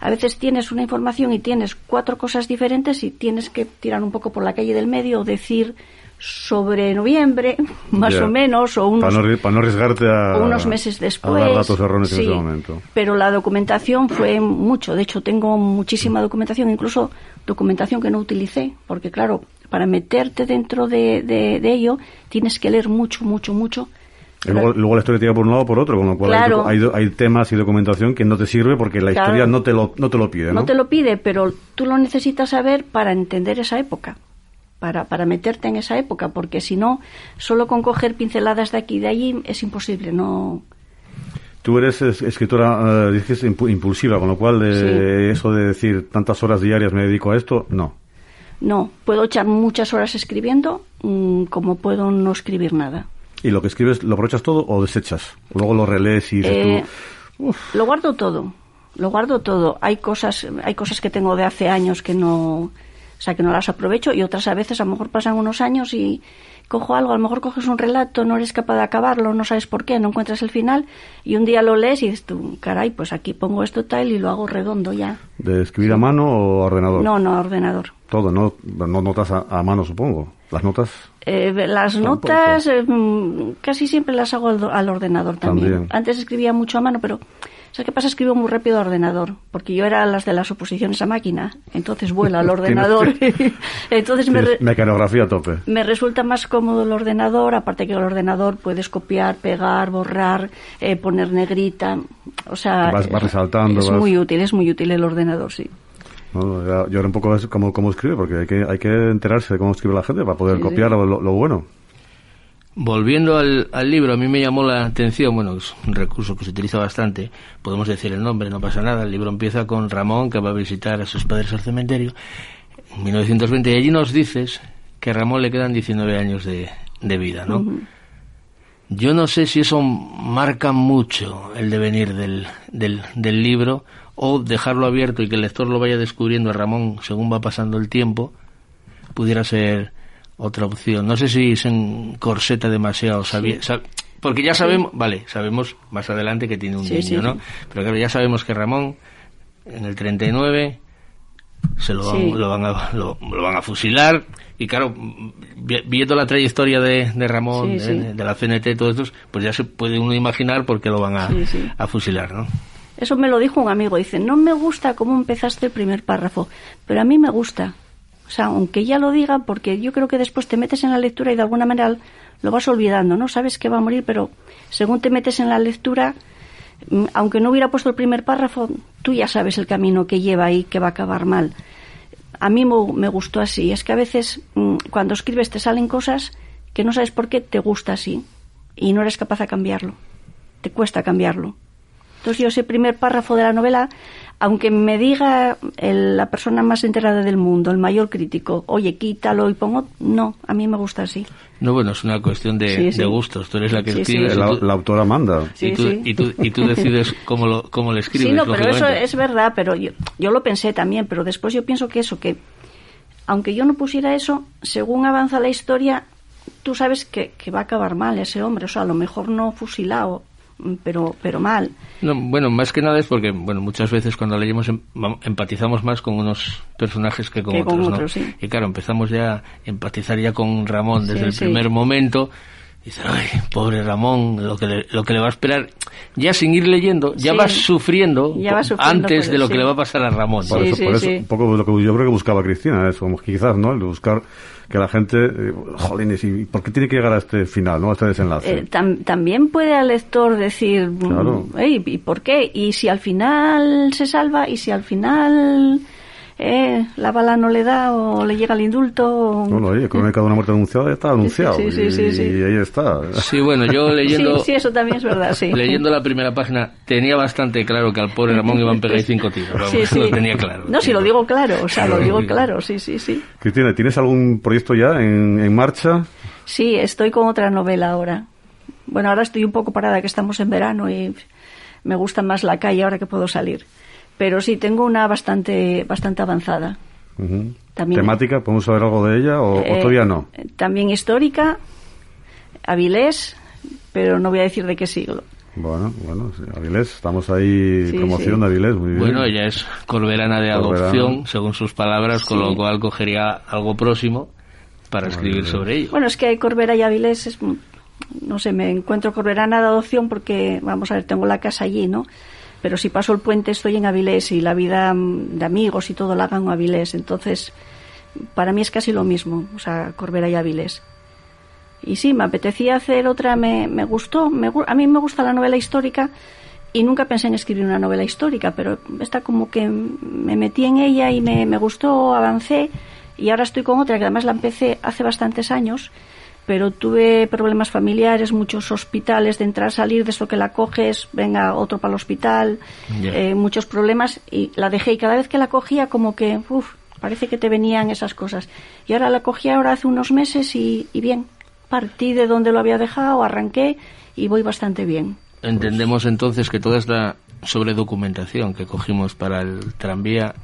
a veces tienes una información y tienes cuatro cosas diferentes y tienes que tirar un poco por la calle del medio o decir sobre noviembre, más o menos, o unos, para no, arriesgarte a, unos meses después. A datos erróneos en ese momento. Pero la documentación fue mucho. De hecho, tengo muchísima documentación, incluso documentación que no utilicé, porque claro, para meterte dentro de, de, ello tienes que leer mucho, mucho, mucho. luego, la historia te por un lado o por otro, con lo cual hay, hay, temas y documentación que no te sirve porque la historia no te lo, no te lo pide. ¿no? no te lo pide, pero tú lo necesitas saber para entender esa época para, para meterte en esa época, porque si no, solo con coger pinceladas de aquí y de allí es imposible, no... Tú eres escritora, uh, dices, impulsiva, con lo cual de eso de decir tantas horas diarias me dedico a esto, no. No, puedo echar muchas horas escribiendo mm, como puedo no escribir nada. ¿Y lo que escribes lo aprovechas todo o desechas? Luego lo relees y dices Eh, tú... Lo guardo todo, lo guardo todo. Hay cosas, hay cosas que tengo de hace años que no, o sea, que no las aprovecho y otras a veces a lo mejor pasan unos años y cojo algo, a lo mejor coges un relato, no eres capaz de acabarlo, no sabes por qué, no encuentras el final y un día lo lees y dices tú, caray, pues aquí pongo esto tal y lo hago redondo ya. ¿De escribir a mano o a ordenador? No, no, a ordenador. Todo, no, no notas a, a mano, supongo. Las notas Eh, las Tampoco. notas eh, mm, casi siempre las hago al, al ordenador también. También. Antes escribía mucho a mano, pero ¿sabes qué pasa? Escribo muy rápido a ordenador, porque yo era las de las oposiciones a máquina, entonces vuela al ordenador. entonces me, re- mecanografía a tope. me resulta más cómodo el ordenador, aparte que el ordenador puedes copiar, pegar, borrar, eh, poner negrita, o sea... Vas- vas resaltando, Es vas- muy útil, es muy útil el ordenador, sí. ¿no? Yo ahora un poco es cómo, cómo escribe, porque hay que, hay que enterarse de cómo escribe la gente para poder Sí, sí. copiar lo, lo bueno. Volviendo al, al libro, a mí me llamó la atención, bueno, es un recurso que se utiliza bastante, podemos decir el nombre, no pasa nada, el libro empieza con Ramón que va a visitar a sus padres al cementerio en 1920 y allí nos dices que a Ramón le quedan 19 años de, de vida, ¿no? Yo no sé si eso marca mucho el devenir del, del, del libro o dejarlo abierto y que el lector lo vaya descubriendo a Ramón según va pasando el tiempo, pudiera ser otra opción. No sé si se encorseta demasiado, sab- porque ya sabemos, vale, sabemos más adelante que tiene un Sí, niño, ¿no? Pero claro, ya sabemos que Ramón en el 39 se lo van, lo van, a, lo, lo van a fusilar y claro, vi- viendo la trayectoria de, de Ramón, de, la CNT, todo esto, pues ya se puede uno imaginar por qué lo van a, a fusilar, ¿no? Eso me lo dijo un amigo. Dice, no me gusta cómo empezaste el primer párrafo, pero a mí me gusta. Sea, aunque ya lo diga, porque yo creo que después te metes en la lectura y de alguna manera lo vas olvidando, ¿no? Sabes que va a morir, pero según te metes en la lectura, mm, aunque no hubiera puesto el primer párrafo, tú ya sabes el camino que lleva y que va a acabar mal. A mí me, me gustó así. Es que a veces mm, cuando escribes te salen cosas que no sabes por qué te gusta así y no eres capaz de cambiarlo. Te cuesta cambiarlo. Entonces yo ese primer párrafo de la novela, aunque me diga el- la persona más enterada del mundo, el mayor crítico, oye, quítalo y pongo, no, a mí me gusta así. No, bueno, es una cuestión de, Sí, sí. de gustos. Tú eres la que Sí, y La, la autora manda. Sí, y, tú, sí. y, tú, y tú decides cómo lo, cómo le escribes. sí, no, pero eso es verdad, pero yo, yo lo pensé también, pero después yo pienso que eso, que aunque yo no pusiera eso, según avanza la historia, tú sabes que, que va a acabar mal ese hombre, o sea, a lo mejor no fusilado, pero, pero mal. No, bueno, más que nada es porque, bueno, muchas veces cuando leemos em- empatizamos más con unos personajes que con Que con otros, ¿no? otros, sí. Y claro, empezamos ya a empatizar ya con Ramón desde Sí, el primer momento. Y dices, ay, pobre Ramón, lo que, le, lo que le va a esperar. Ya sin ir leyendo, ya Sí. vas sufriendo, Ya vas po- sufriendo antes de lo eso, que le va a pasar a Ramón. Por Sí, eso, sí, por eso sí. un poco lo que yo creo que buscaba Cristina, eso, como quizás, ¿no? El buscar que la gente, eh, jolines, ¿y por qué tiene que llegar a este final, ¿no? A este desenlace. Eh, tam- también puede al lector decir, mm, Claro. "Ey, ¿y por qué? ¿Y si al final se salva? ¿Y si al final eh, la bala no le da o le llega el indulto? o- Bueno, oye, crónica de una muerte anunciada ya está anunciado. sí, sí, y, sí, sí. y ahí está. Sí, bueno, yo leyendo, Sí, sí, eso también es verdad, sí. leyendo la primera página tenía bastante claro que al pobre Ramón iban a pegar cinco tiros. Vamos, Sí, sí. lo tenía claro. No, si lo digo claro, o sea, lo digo claro, sí, sí, sí. Cristina, ¿tienes algún proyecto ya en, en marcha? Sí, estoy con otra novela ahora. Bueno, ahora estoy un poco parada, que estamos en verano y me gusta más la calle ahora que puedo salir. Pero sí, tengo una bastante, bastante avanzada. Ujú. También- ¿Temática? ¿Podemos saber algo de ella o, o Eh, todavía no? También histórica, Avilés, pero no voy a decir de qué siglo. Bueno, bueno, sí, Avilés, estamos ahí, Sí, promoción sí. de Avilés, muy bien. Bueno, ella es corberana de Corberana. adopción, según sus palabras, con Sí. lo cual cogería algo próximo para escribir sobre ello. Bueno, es que Corbera y Avilés, es, no sé, me encuentro Corberana de adopción porque, vamos a ver, tengo la casa allí, ¿no? Pero si paso el puente estoy en Avilés y la vida mm, de amigos y todo la hagan en Avilés. Entonces, para mí es casi lo mismo, o sea, Corbera y Avilés. Y sí, me apetecía hacer otra, me, me gustó, me a mí me gusta la novela histórica y nunca pensé en escribir una novela histórica, pero esta como que me metí en ella y me, me gustó, avancé y ahora estoy con otra que además la empecé hace bastantes años, pero tuve problemas familiares, muchos hospitales de entrar, salir, de eso que la coges, venga otro para el hospital, eh, muchos problemas y la dejé y cada vez que la cogía como que, uff, parece que te venían esas cosas. Y ahora la cogí ahora hace unos meses y, y bien, partí de donde lo había dejado, arranqué y voy bastante bien. Entendemos entonces que toda esta sobredocumentación que cogimos para el tranvía,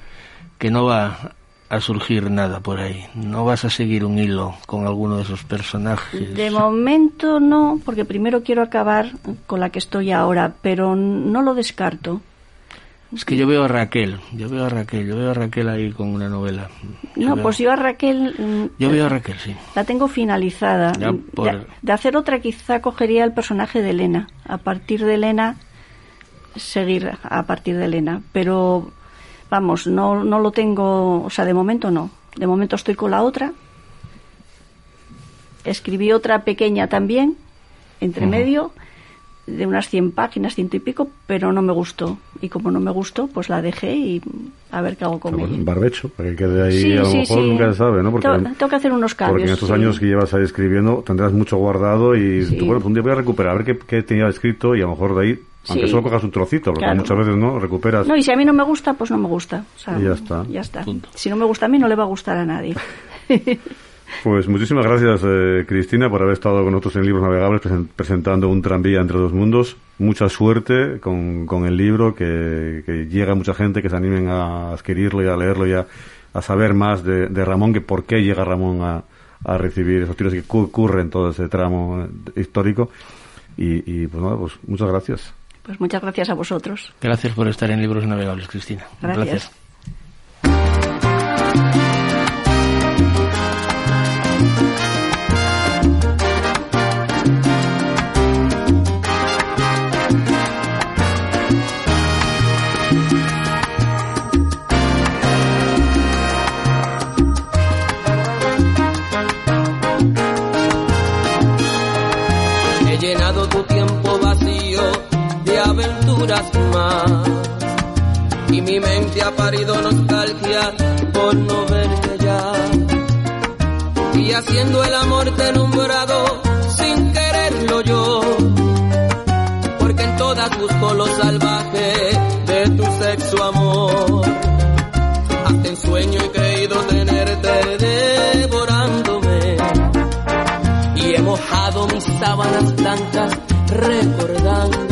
que no va a surgir nada por ahí. No vas a seguir un hilo con alguno de esos personajes. De momento no, porque primero quiero acabar con la que estoy ahora, pero no lo descarto. Es que yo veo a Raquel, yo veo a Raquel, yo veo a Raquel ahí con una novela. no, pues yo a Raquel... Mm, yo veo a Raquel, sí. La tengo finalizada. De, hacer otra quizá cogería el personaje de Elena. A partir de Elena, seguir a partir de Elena. Pero, vamos, no, no lo tengo... O sea, de momento no. De momento estoy con la otra. Escribí otra pequeña también, entre medio de unas 100 páginas, ciento y pico, pero no me gustó. Y como no me gustó, pues la dejé y a ver qué hago con ella. barbecho, para que quede ahí, a lo mejor nunca se sabe, ¿no? Porque, tengo, que hacer unos cambios. Porque en estos años que llevas ahí escribiendo tendrás mucho guardado y tú, bueno, pues un día voy a recuperar, a ver qué, qué, tenía escrito y a lo mejor de ahí, aunque solo cojas un trocito, porque muchas veces no, recuperas. No, y si a mí no me gusta, pues no me gusta. y ya está. Ya está. Si no me gusta a mí, no le va a gustar a nadie. Pues muchísimas gracias, eh, Cristina, por haber estado con nosotros en Libros Navegables presentando un tranvía entre dos mundos. Mucha suerte con, con el libro, que, que llega mucha gente, que se animen a adquirirlo y a leerlo y a, saber más de, Ramón, que por qué llega Ramón a, a recibir esos tiros que ocurren en todo ese tramo eh, histórico. Y, pues nada, pues muchas gracias. Pues muchas gracias a vosotros. Gracias por estar en Libros Navegables, Cristina. gracias. Y mi mente ha parido nostalgia por no verte ya. Y haciendo el amor te sin quererlo yo, porque en todas busco lo salvaje de tu sexo amor. Hasta en sueño he creído tenerte devorándome y he mojado mis sábanas blancas recordándote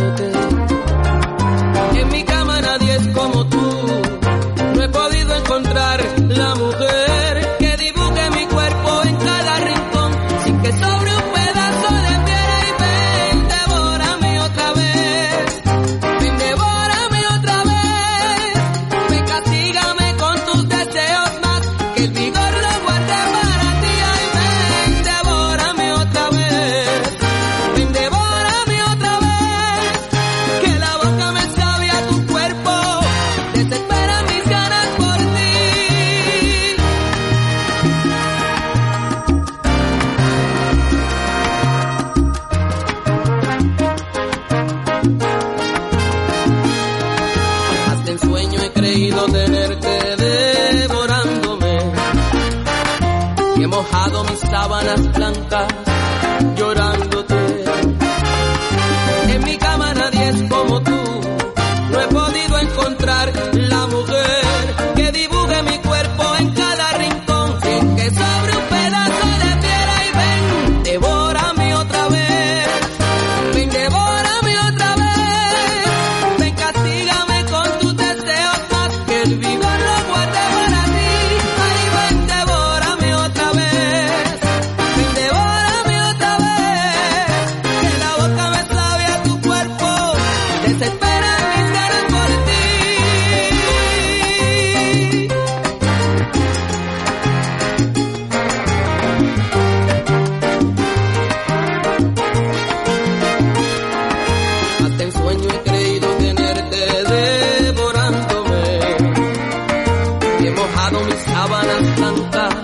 Mojado mis sábanas blancas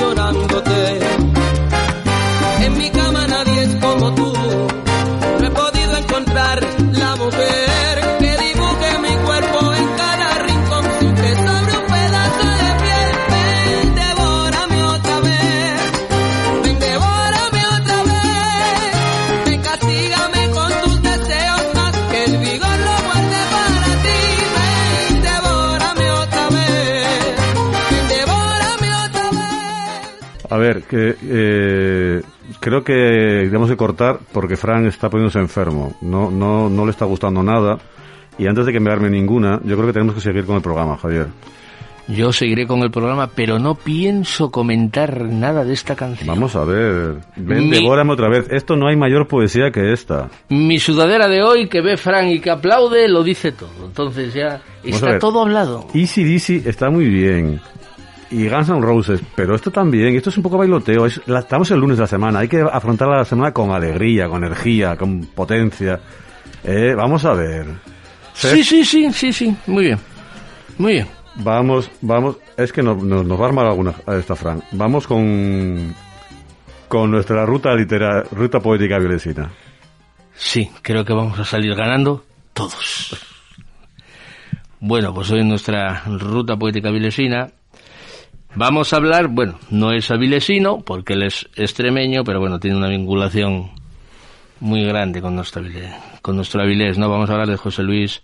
llorándote. Que eh, creo que tenemos que cortar porque Fran está poniéndose enfermo. No, no, no le está gustando nada. Y antes de que enviarme ninguna, yo creo que tenemos que seguir con el programa, Javier. Yo seguiré con el programa, pero no pienso comentar nada de esta canción. Vamos a ver. Ven, Mi- devórame otra vez. Esto no hay mayor poesía que esta. Mi sudadera de hoy, que ve Fran y que aplaude, lo dice todo. Entonces ya Vamos está todo hablado. Easy Dizzy está muy bien. Y Guns N' Roses, pero esto también, esto es un poco bailoteo. Es, la- estamos el lunes de la semana, hay que afrontar la semana con alegría, con energía, con potencia. Eh, vamos a ver. Sí, sí, sí, sí, sí. Muy bien. Muy bien. Vamos, vamos. Es que nos, nos, nos va a armar alguna a esta, Fran. Vamos con con nuestra ruta litera, ruta poética violesina. Sí, creo que vamos a salir ganando todos. Bueno, pues hoy en nuestra ruta poética vilesina vamos a hablar, bueno, no es avilesino porque él es extremeño, pero bueno, tiene una vinculación muy grande con nuestra Avile- con nuestro Avilés, ¿no? Vamos a hablar de José Luis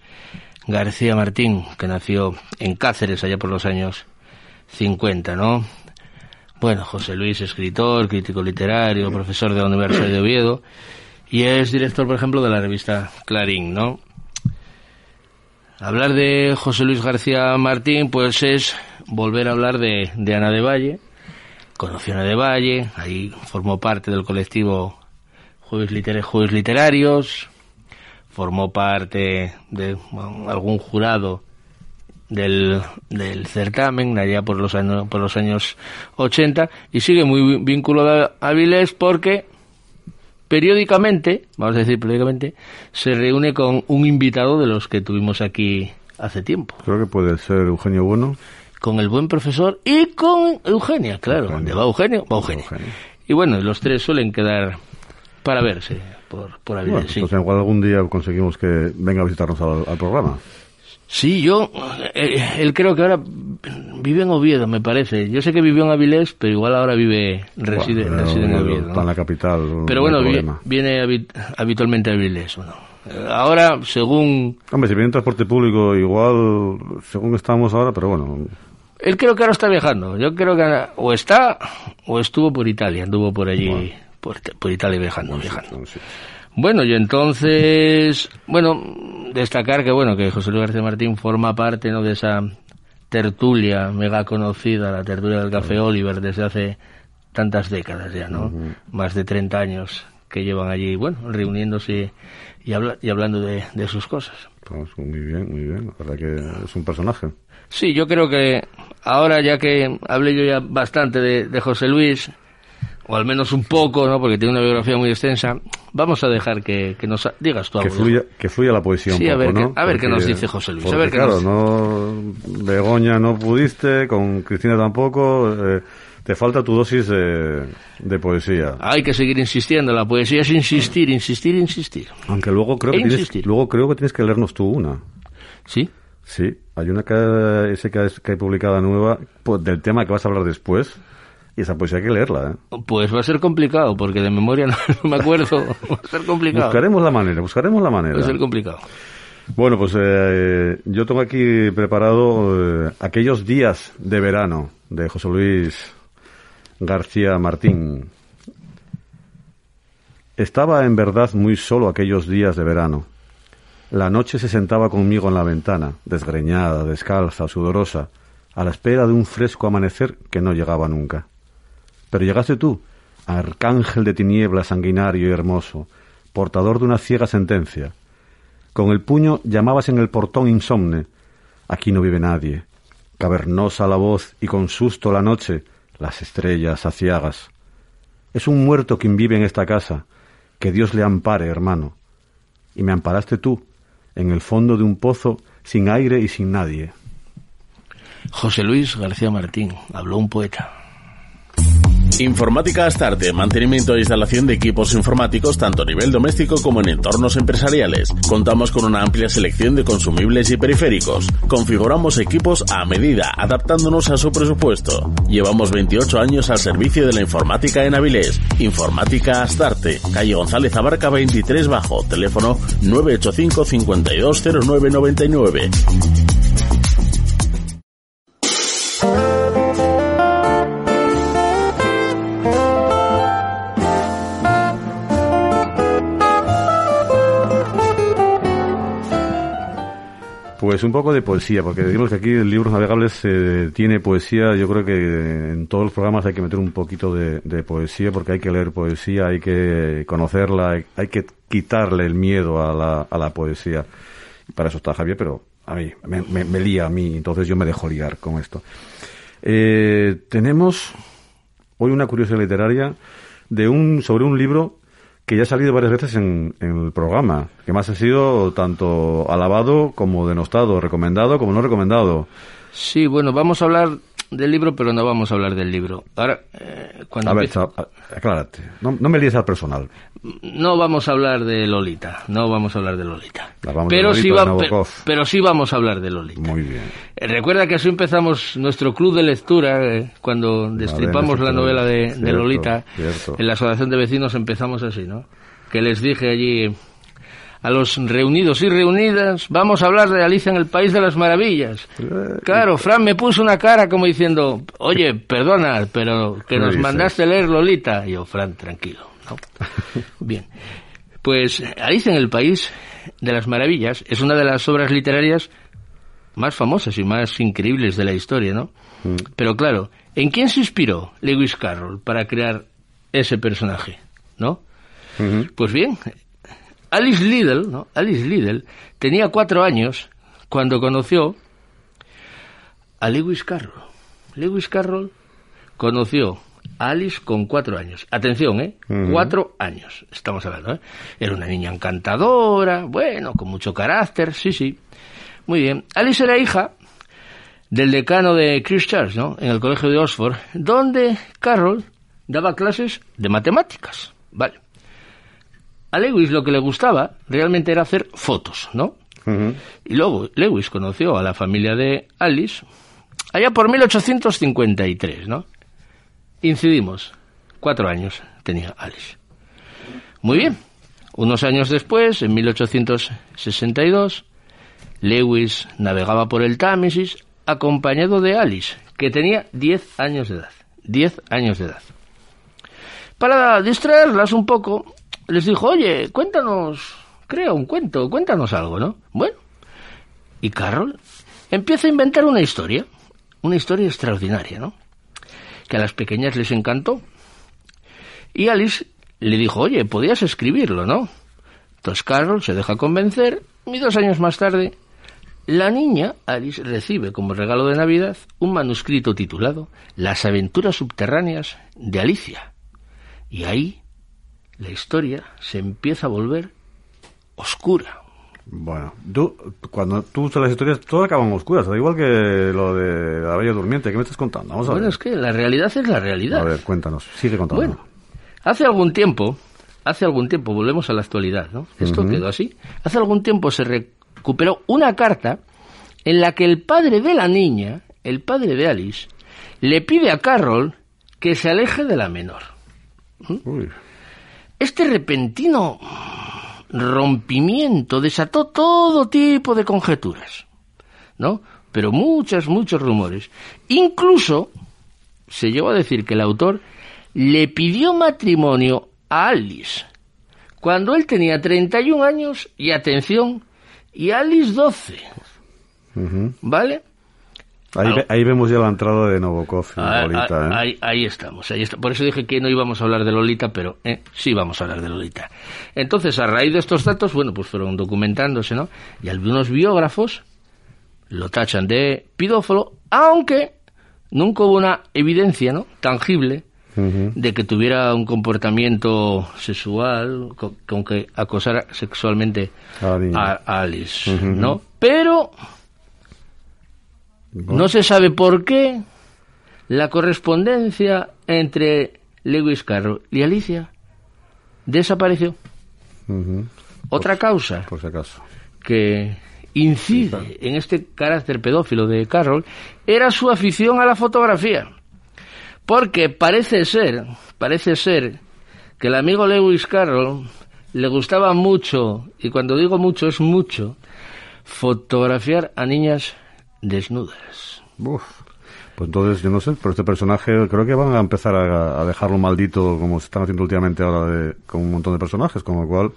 García Martín, que nació en Cáceres allá por los años 50, ¿no? Bueno, José Luis, escritor, crítico literario, profesor de la Universidad de Oviedo y es director, por ejemplo, de la revista Clarín, ¿no? Hablar de José Luis García Martín, pues es volver a hablar de, de Ana de Valle. Conoció a Ana de Valle, ahí formó parte del colectivo Jueves, Liter- Jueves Literarios, formó parte de algún jurado del, del certamen allá por los años por los años 80 y sigue muy vinculado a Avilés porque periódicamente, vamos a decir periódicamente, se reúne con un invitado de los que tuvimos aquí hace tiempo, Creo que puede ser Eugenio Bueno. Con el buen profesor y con Eugenia, claro, donde va Eugenio, va Eugenia. Y bueno, los tres suelen quedar para verse por, por Avilés, Bueno, sí. pues igual algún día conseguimos que venga a visitarnos al, al programa. Sí, yo, eh, él creo que ahora vive en Oviedo, me parece. Yo sé que vivió en Avilés, pero igual ahora vive, reside, Bueno, reside en Oviedo. Está en la capital. Pero bueno, vi- viene habit- habitualmente a Avilés, ¿o no? Ahora, según... Hombre, si viene en transporte público, igual, según estamos ahora, pero bueno. Él creo que ahora está viajando. Yo creo que ahora o está o estuvo por Italia, anduvo por allí, por, por Italia viajando, viajando. Bueno, y entonces, bueno, destacar que bueno, que José Luis García Martín forma parte ¿no? de esa tertulia mega conocida, la tertulia del Café Oliver, desde hace tantas décadas ya, ¿no? Más de 30 años que llevan allí, bueno, reuniéndose y, habla- y hablando de, de sus cosas. Pues muy bien, muy bien. La verdad que es un personaje. Sí, yo creo que ahora ya que hablé yo ya bastante de, de José Luis, o al menos un poco, ¿no? Porque tiene una biografía muy extensa, vamos a dejar que, que nos digas tú Que algo. fluya, que fluya la poesía Sí, un a poco, ver qué- ¿no? a ver qué nos dice José Luis, a porque, ver qué claro, nos- no... Begoña no pudiste, con Cristina tampoco... eh, te falta tu dosis de, de poesía. Hay que seguir insistiendo, la poesía es insistir, insistir, insistir. Aunque luego creo, E que tienes, luego creo que tienes que leernos tú una. ¿Sí? Sí, hay una que, ese que, que hay publicada nueva pues, del tema que vas a hablar después. Y esa poesía hay que leerla, ¿eh? Pues va a ser complicado, porque de memoria no, no me acuerdo. Va a ser complicado. Buscaremos la manera, buscaremos la manera. Va a ser complicado. Bueno, pues eh, yo tengo aquí preparado eh, aquellos días de verano de José Luis García Martín. Estaba en verdad muy solo aquellos días de verano. La noche se sentaba conmigo en la ventana, desgreñada, descalza, sudorosa, a la espera de un fresco amanecer que no llegaba nunca. Pero llegaste tú, arcángel de tinieblas sanguinario y hermoso, portador de una ciega sentencia. Con el puño llamabas en el portón insomne. Aquí no vive nadie. Cavernosa la voz y con susto la noche, las estrellas aciagas. Es un muerto quien vive en esta casa. Que Dios le ampare, hermano. Y me amparaste tú, en el fondo de un pozo, sin aire y sin nadie. José Luis García Martín, habló un poeta. Informática Astarte, mantenimiento e instalación de equipos informáticos tanto a nivel doméstico como en entornos empresariales. Contamos con una amplia selección de consumibles y periféricos. Configuramos equipos a medida, adaptándonos a su presupuesto. Llevamos 28 años al servicio de la informática en Avilés. Informática Astarte, calle González Abarca 23 bajo, teléfono 985 520999. Pues un poco de poesía, porque decimos que aquí en Libros Navegables eh, tiene poesía. Yo creo que en todos los programas hay que meter un poquito de, poesía, porque hay que leer poesía, hay que conocerla, hay, que quitarle el miedo a la, poesía. Para eso está Javier, pero a mí me, me, me lía a mí, entonces yo me dejo liar con esto. Eh, tenemos hoy una curiosidad literaria de un sobre un libro que ya ha salido varias veces en, en, el programa, que más ha sido tanto alabado como denostado, recomendado como no recomendado. Sí, bueno, vamos a hablar del libro, pero no vamos a hablar del libro. Ahora, eh, cuando a ver, aclárate, no, no me líes al personal. no vamos a hablar de Lolita, no vamos a hablar de Lolita. De Pero Lolita sí, de va- Nabokov. pe- pero sí vamos a hablar de Lolita. Muy bien. Eh, Recuerda que así empezamos nuestro club de lectura, eh, cuando destripamos la novela de, de Lolita. cierto. En la asociación de vecinos empezamos así, ¿no? Que les dije allí a los reunidos y reunidas, vamos a hablar de Alicia en el País de las Maravillas. Claro, Fran me puso una cara como diciendo, oye, perdona, pero que ¿Qué nos mandaste leer Lolita. Y yo, Fran, tranquilo, ¿no? Bien. Pues Alicia en el País de las Maravillas es una de las obras literarias más famosas y más increíbles de la historia, ¿no? Pero claro, ¿en quién se inspiró Lewis Carroll para crear ese personaje, ¿no? Pues bien, Alice Liddell, ¿no? Alice Liddell tenía cuatro años cuando conoció a Lewis Carroll. Lewis Carroll conoció a Alice con cuatro años. Atención, ¿eh? Cuatro años, estamos hablando, ¿eh? Era una niña encantadora, bueno, con mucho carácter, sí, sí. Muy bien. Alice era hija del decano de Christchurch, ¿no? En el colegio de Oxford, donde Carroll daba clases de matemáticas. Vale. A Lewis lo que le gustaba realmente era hacer fotos, ¿no? Y luego Lewis conoció a la familia de Alice allá por 1853, ¿no? Incidimos. Cuatro años tenía Alice. Muy bien. Unos años después, en 1862, Lewis navegaba por el Támesis acompañado de Alice, que tenía 10 años de edad. 10 años de edad. Para distraerlas un poco, les dijo, oye, cuéntanos, crea un cuento, cuéntanos algo, ¿no? Bueno, y Carroll empieza a inventar una historia, una historia extraordinaria, ¿no? Que a las pequeñas les encantó. Y Alice le dijo, oye, podías escribirlo, ¿no? Entonces Carroll se deja convencer y dos años más tarde la niña, Alice, recibe como regalo de Navidad un manuscrito titulado Las aventuras subterráneas de Alicia. Y ahí la historia se empieza a volver oscura. Bueno, tú, cuando tú usas las historias, todas acaban oscuras, da igual que lo de la Bella Durmiente. ¿Qué me estás contando? Vamos a Bueno, ver. es que la realidad es la realidad. A ver, cuéntanos, sigue contando. Bueno, hace algún tiempo, hace algún tiempo, volvemos a la actualidad, ¿no? Esto quedó así. Hace algún tiempo se recuperó una carta en la que el padre de la niña, el padre de Alice, le pide a Carroll que se aleje de la menor. Uy. Este repentino rompimiento desató todo tipo de conjeturas, ¿no? Pero muchos, muchos rumores. Incluso se llegó a decir que el autor le pidió matrimonio a Alice cuando él tenía 31 años y atención, y Alice 12, Ujú. ¿vale? Ahí, Algo- ve- ahí vemos ya la entrada de Novokov en Ah, Lolita, ah, ¿eh? ahí, ahí estamos, ahí está. Por eso dije que no íbamos a hablar de Lolita, pero eh, sí vamos a hablar de Lolita. Entonces, a raíz de estos datos, bueno, pues fueron documentándose, ¿no? Y algunos biógrafos lo tachan de pedófilo, aunque nunca hubo una evidencia, ¿no? Tangible de que tuviera un comportamiento sexual, con, con que acosara sexualmente A Alice. ¿no? Pero no se sabe por qué la correspondencia entre Lewis Carroll y Alicia desapareció. Otra causa Por si acaso. que incide en este carácter pedófilo de Carroll era su afición a la fotografía. Porque parece ser, parece ser que el amigo Lewis Carroll le gustaba mucho, y cuando digo mucho es mucho, fotografiar a niñas desnudas. Uf. Pues entonces, yo no sé, pero este personaje creo que van a empezar a, a dejarlo maldito como se están haciendo últimamente ahora de, con un montón de personajes, con lo cual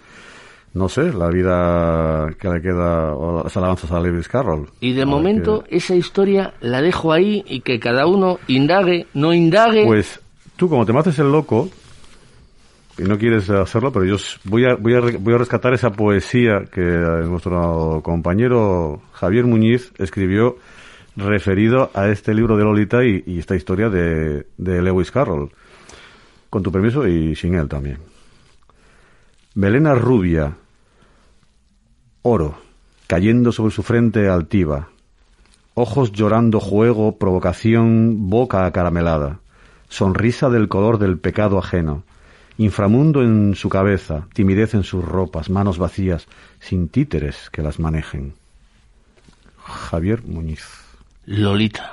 no sé, la vida que le queda o las alabanzas a Lewis Carroll. Y de momento qué- esa historia la dejo ahí y que cada uno indague, no indague. Pues tú, como te me haces el loco, y no quieres hacerlo, pero yo voy a, voy a, voy a rescatar esa poesía que eh, nuestro compañero Javier Muñiz escribió referido a este libro de Lolita y, y esta historia de, de Lewis Carroll. Con tu permiso y sin él también. Melena rubia, oro, cayendo sobre su frente altiva. Ojos llorando juego, provocación, boca acaramelada. Sonrisa del color del pecado ajeno. Inframundo en su cabeza, timidez en sus ropas, manos vacías, sin títeres que las manejen. Javier Muñiz. Lolita.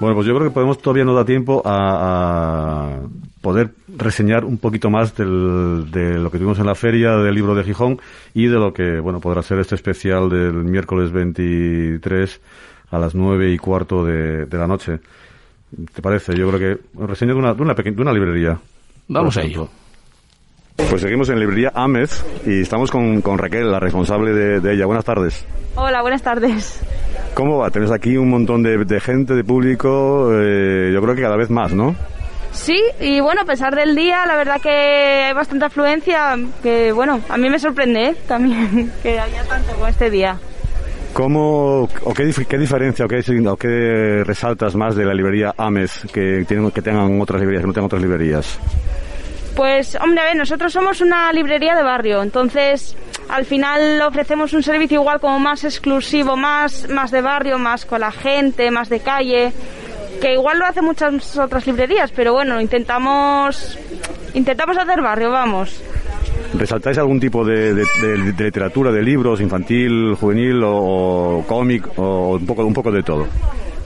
Bueno, pues yo creo que podemos todavía no da tiempo a, a poder reseñar un poquito más del- de lo que tuvimos en la feria del libro de Gijón y de lo que, bueno, podrá ser este especial del miércoles 23 a las nueve y cuarto de, de la noche. ¿Te parece? Yo creo que reseño de una, de una, peque- de una librería. Vamos a ejemplo. Pues seguimos en librería Amez y estamos con, con Raquel, la responsable de, de ella. Buenas tardes. Hola, buenas tardes. ¿Cómo va? Tenés aquí un montón de, de gente, de público, eh, yo creo que cada vez más, ¿no? Sí, y bueno, a pesar del día, la verdad que hay bastante afluencia, que bueno, a mí me sorprende ¿eh? también que haya tanto como este día. ¿Cómo, o qué, qué diferencia o qué, o qué resaltas más de la librería Ames que, tienen, que tengan otras librerías, que no tengan otras librerías? Pues, hombre, a ver, nosotros somos una librería de barrio, entonces al final ofrecemos un servicio igual como más exclusivo, más, más de barrio, más con la gente, más de calle, que igual lo hacen muchas otras librerías, pero bueno, intentamos, intentamos hacer barrio, vamos. ¿Resaltáis algún tipo de, de- de- de literatura, de libros, infantil, juvenil o, o cómic o un poco, un poco de todo?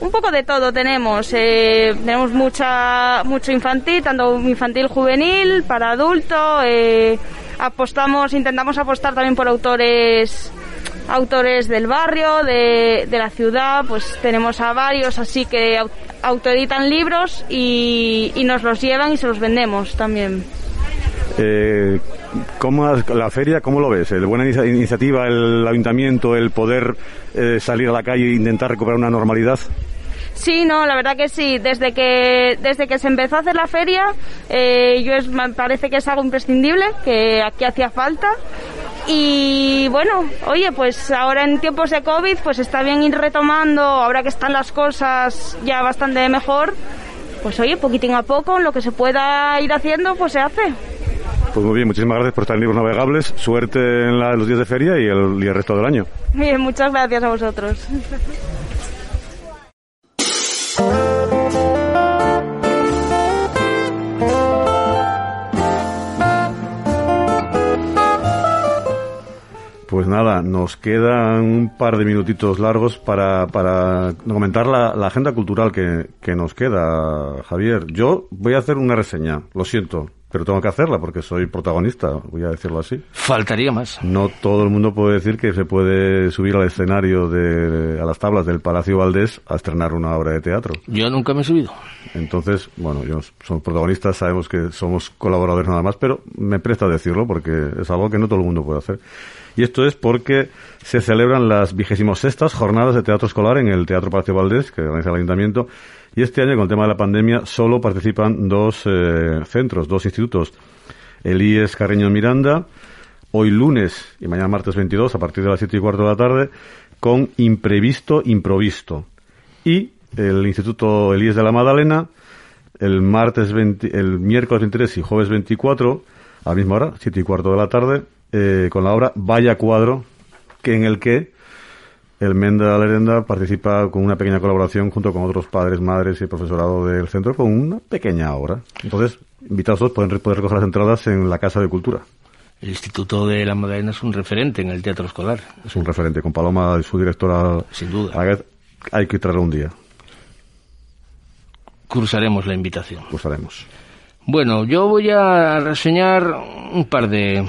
Un poco de todo tenemos. eh, tenemos mucha, mucho infantil, tanto infantil juvenil, para adulto. eh, apostamos, intentamos apostar también por autores autores del barrio, de, de la ciudad, pues tenemos a varios así que au- autoeditan libros y, y nos los llevan y se los vendemos también. Eh, ¿cómo la feria, ¿cómo lo ves? ¿El buena inicia- iniciativa, el ayuntamiento, el poder eh, salir a la calle e intentar recuperar una normalidad? Sí, no, la verdad que sí. Desde que desde que se empezó a hacer la feria, eh, yo es, me parece que es algo imprescindible, que aquí hacía falta. Y bueno, oye, pues ahora en tiempos de COVID, pues está bien ir retomando, ahora que están las cosas ya bastante mejor, pues oye, poquitín a poco, lo que se pueda ir haciendo, pues se hace. Pues muy bien, muchísimas gracias por estar en Libros Navegables. Suerte en la- los días de feria y el, y el resto del año. Bien, muchas gracias a vosotros. Pues nada, nos quedan un par de minutitos largos para, para comentar la, la agenda cultural que, que nos queda, Javier. Yo voy a hacer una reseña, lo siento, pero tengo que hacerla porque soy protagonista, voy a decirlo así. Faltaría más. No todo el mundo puede decir que se puede subir al escenario de, a las tablas del Palacio Valdés a estrenar una obra de teatro. Yo nunca me he subido. Entonces, bueno, yo somos protagonistas, sabemos que somos colaboradores nada más, pero me presta decirlo porque es algo que no todo el mundo puede hacer. Y esto es porque se celebran las vigésimos sextas jornadas de teatro escolar en el Teatro Palacio Valdés, que organiza el Ayuntamiento, y este año, con el tema de la pandemia, solo participan dos eh, centros, dos institutos. El IES Carreño Miranda, hoy lunes y mañana martes 22, a partir de las 7 y cuarto de la tarde, con Imprevisto Improvisto. Y el Instituto Elías de la Madalena, el martes 20 el miércoles 23 y jueves 24, a la misma hora, 7 y cuarto de la tarde, eh, con la obra Vaya Cuadro, que en el que el Menda Lerenda participa con una pequeña colaboración junto con otros padres, madres y profesorado del centro con una pequeña obra. Entonces, invitados todos pueden poder recoger las entradas en la Casa de Cultura. El Instituto de la Madalena es un referente en el teatro escolar. Es un referente. Con Paloma, su directora, Sin duda. Aguet, hay que traerlo un día. Cursaremos la invitación. Cursaremos. Bueno, yo voy a reseñar un par de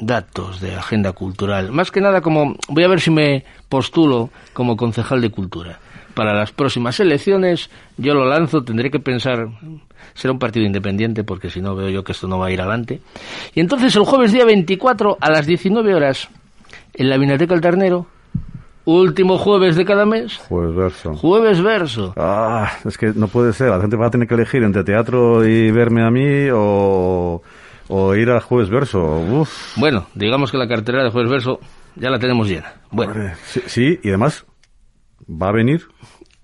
datos de agenda cultural. Más que nada como voy a ver si me postulo como concejal de cultura. Para las próximas elecciones yo lo lanzo, tendré que pensar, será un partido independiente porque si no veo yo que esto no va a ir adelante. Y entonces el jueves día 24 a las 19 horas en la Biblioteca El Ternero, último jueves de cada mes, Jueves verso. jueves verso. Ah, es que no puede ser. La gente va a tener que elegir entre teatro y verme a mí o, o ir a jueves verso. Uf. Bueno, digamos que la cartera de jueves verso ya la tenemos llena. Bueno, Sí, sí, y además, ¿va a venir?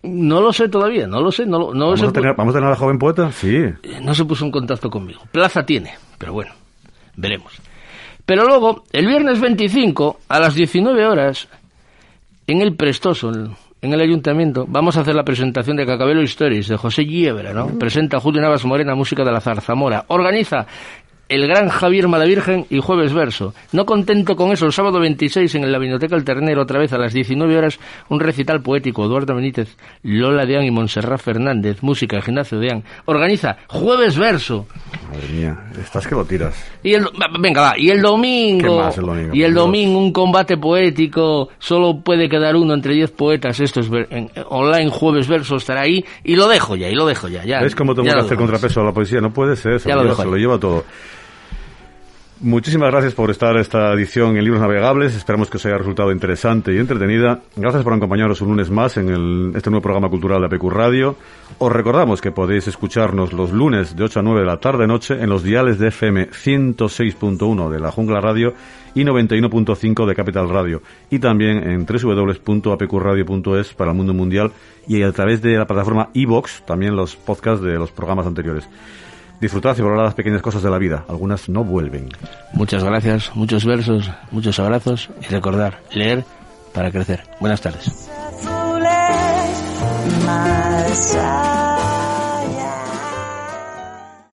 no lo sé todavía, no lo sé, no, lo- no ¿Vamos a, tener, ¿Vamos a tener a la joven poeta? Sí. Eh, no se puso en contacto conmigo. Plaza tiene, pero bueno, veremos. Pero luego, el viernes 25, a las 19 horas, en el Prestoso, en- en el ayuntamiento, vamos a hacer la presentación de Cacabelo Stories de José Giebra, ¿no? Presenta Julio Navas Morena, música de la Zarzamora. Organiza el gran Javier Malavirgen y Jueves Verso. No contento con eso, el sábado 26 en la Biblioteca El Ternero, otra vez a las 19 horas, un recital poético. Eduardo Benítez, Lola Deán y Montserrat Fernández, música Ignacio Deán. Organiza Jueves Verso. Madre mía, estás que lo tiras. Y el, venga, va, y el domingo, ¿Qué más el domingo, y el domingo un combate poético, solo puede quedar uno entre 10 poetas, esto es ver- en- online jueves verso estará ahí, y lo dejo ya, y lo dejo ya, ya. ¿Ves cómo tengo que hacer contrapeso a la poesía? No puede ser, se Ya lo, lo lleva, dejo se lo lleva todo. Muchísimas gracias por estar esta edición en Libros Navegables. Esperamos que os haya resultado interesante y entretenida. Gracias por acompañarnos un lunes más en el- este nuevo programa cultural de APQ Radio. Os recordamos que podéis escucharnos los lunes de 8 a 9 de la tarde-noche en los diales de FM 106.1 de la Jungla Radio y 91.5 de Capital Radio. Y también en www.apqradio.es para el mundo mundial y a través de la plataforma iVox también los podcasts de los programas anteriores. Disfrutad y valorad las pequeñas cosas de la vida. Algunas no vuelven. Muchas gracias, muchos versos, muchos abrazos, y recordar, leer para crecer. Buenas tardes.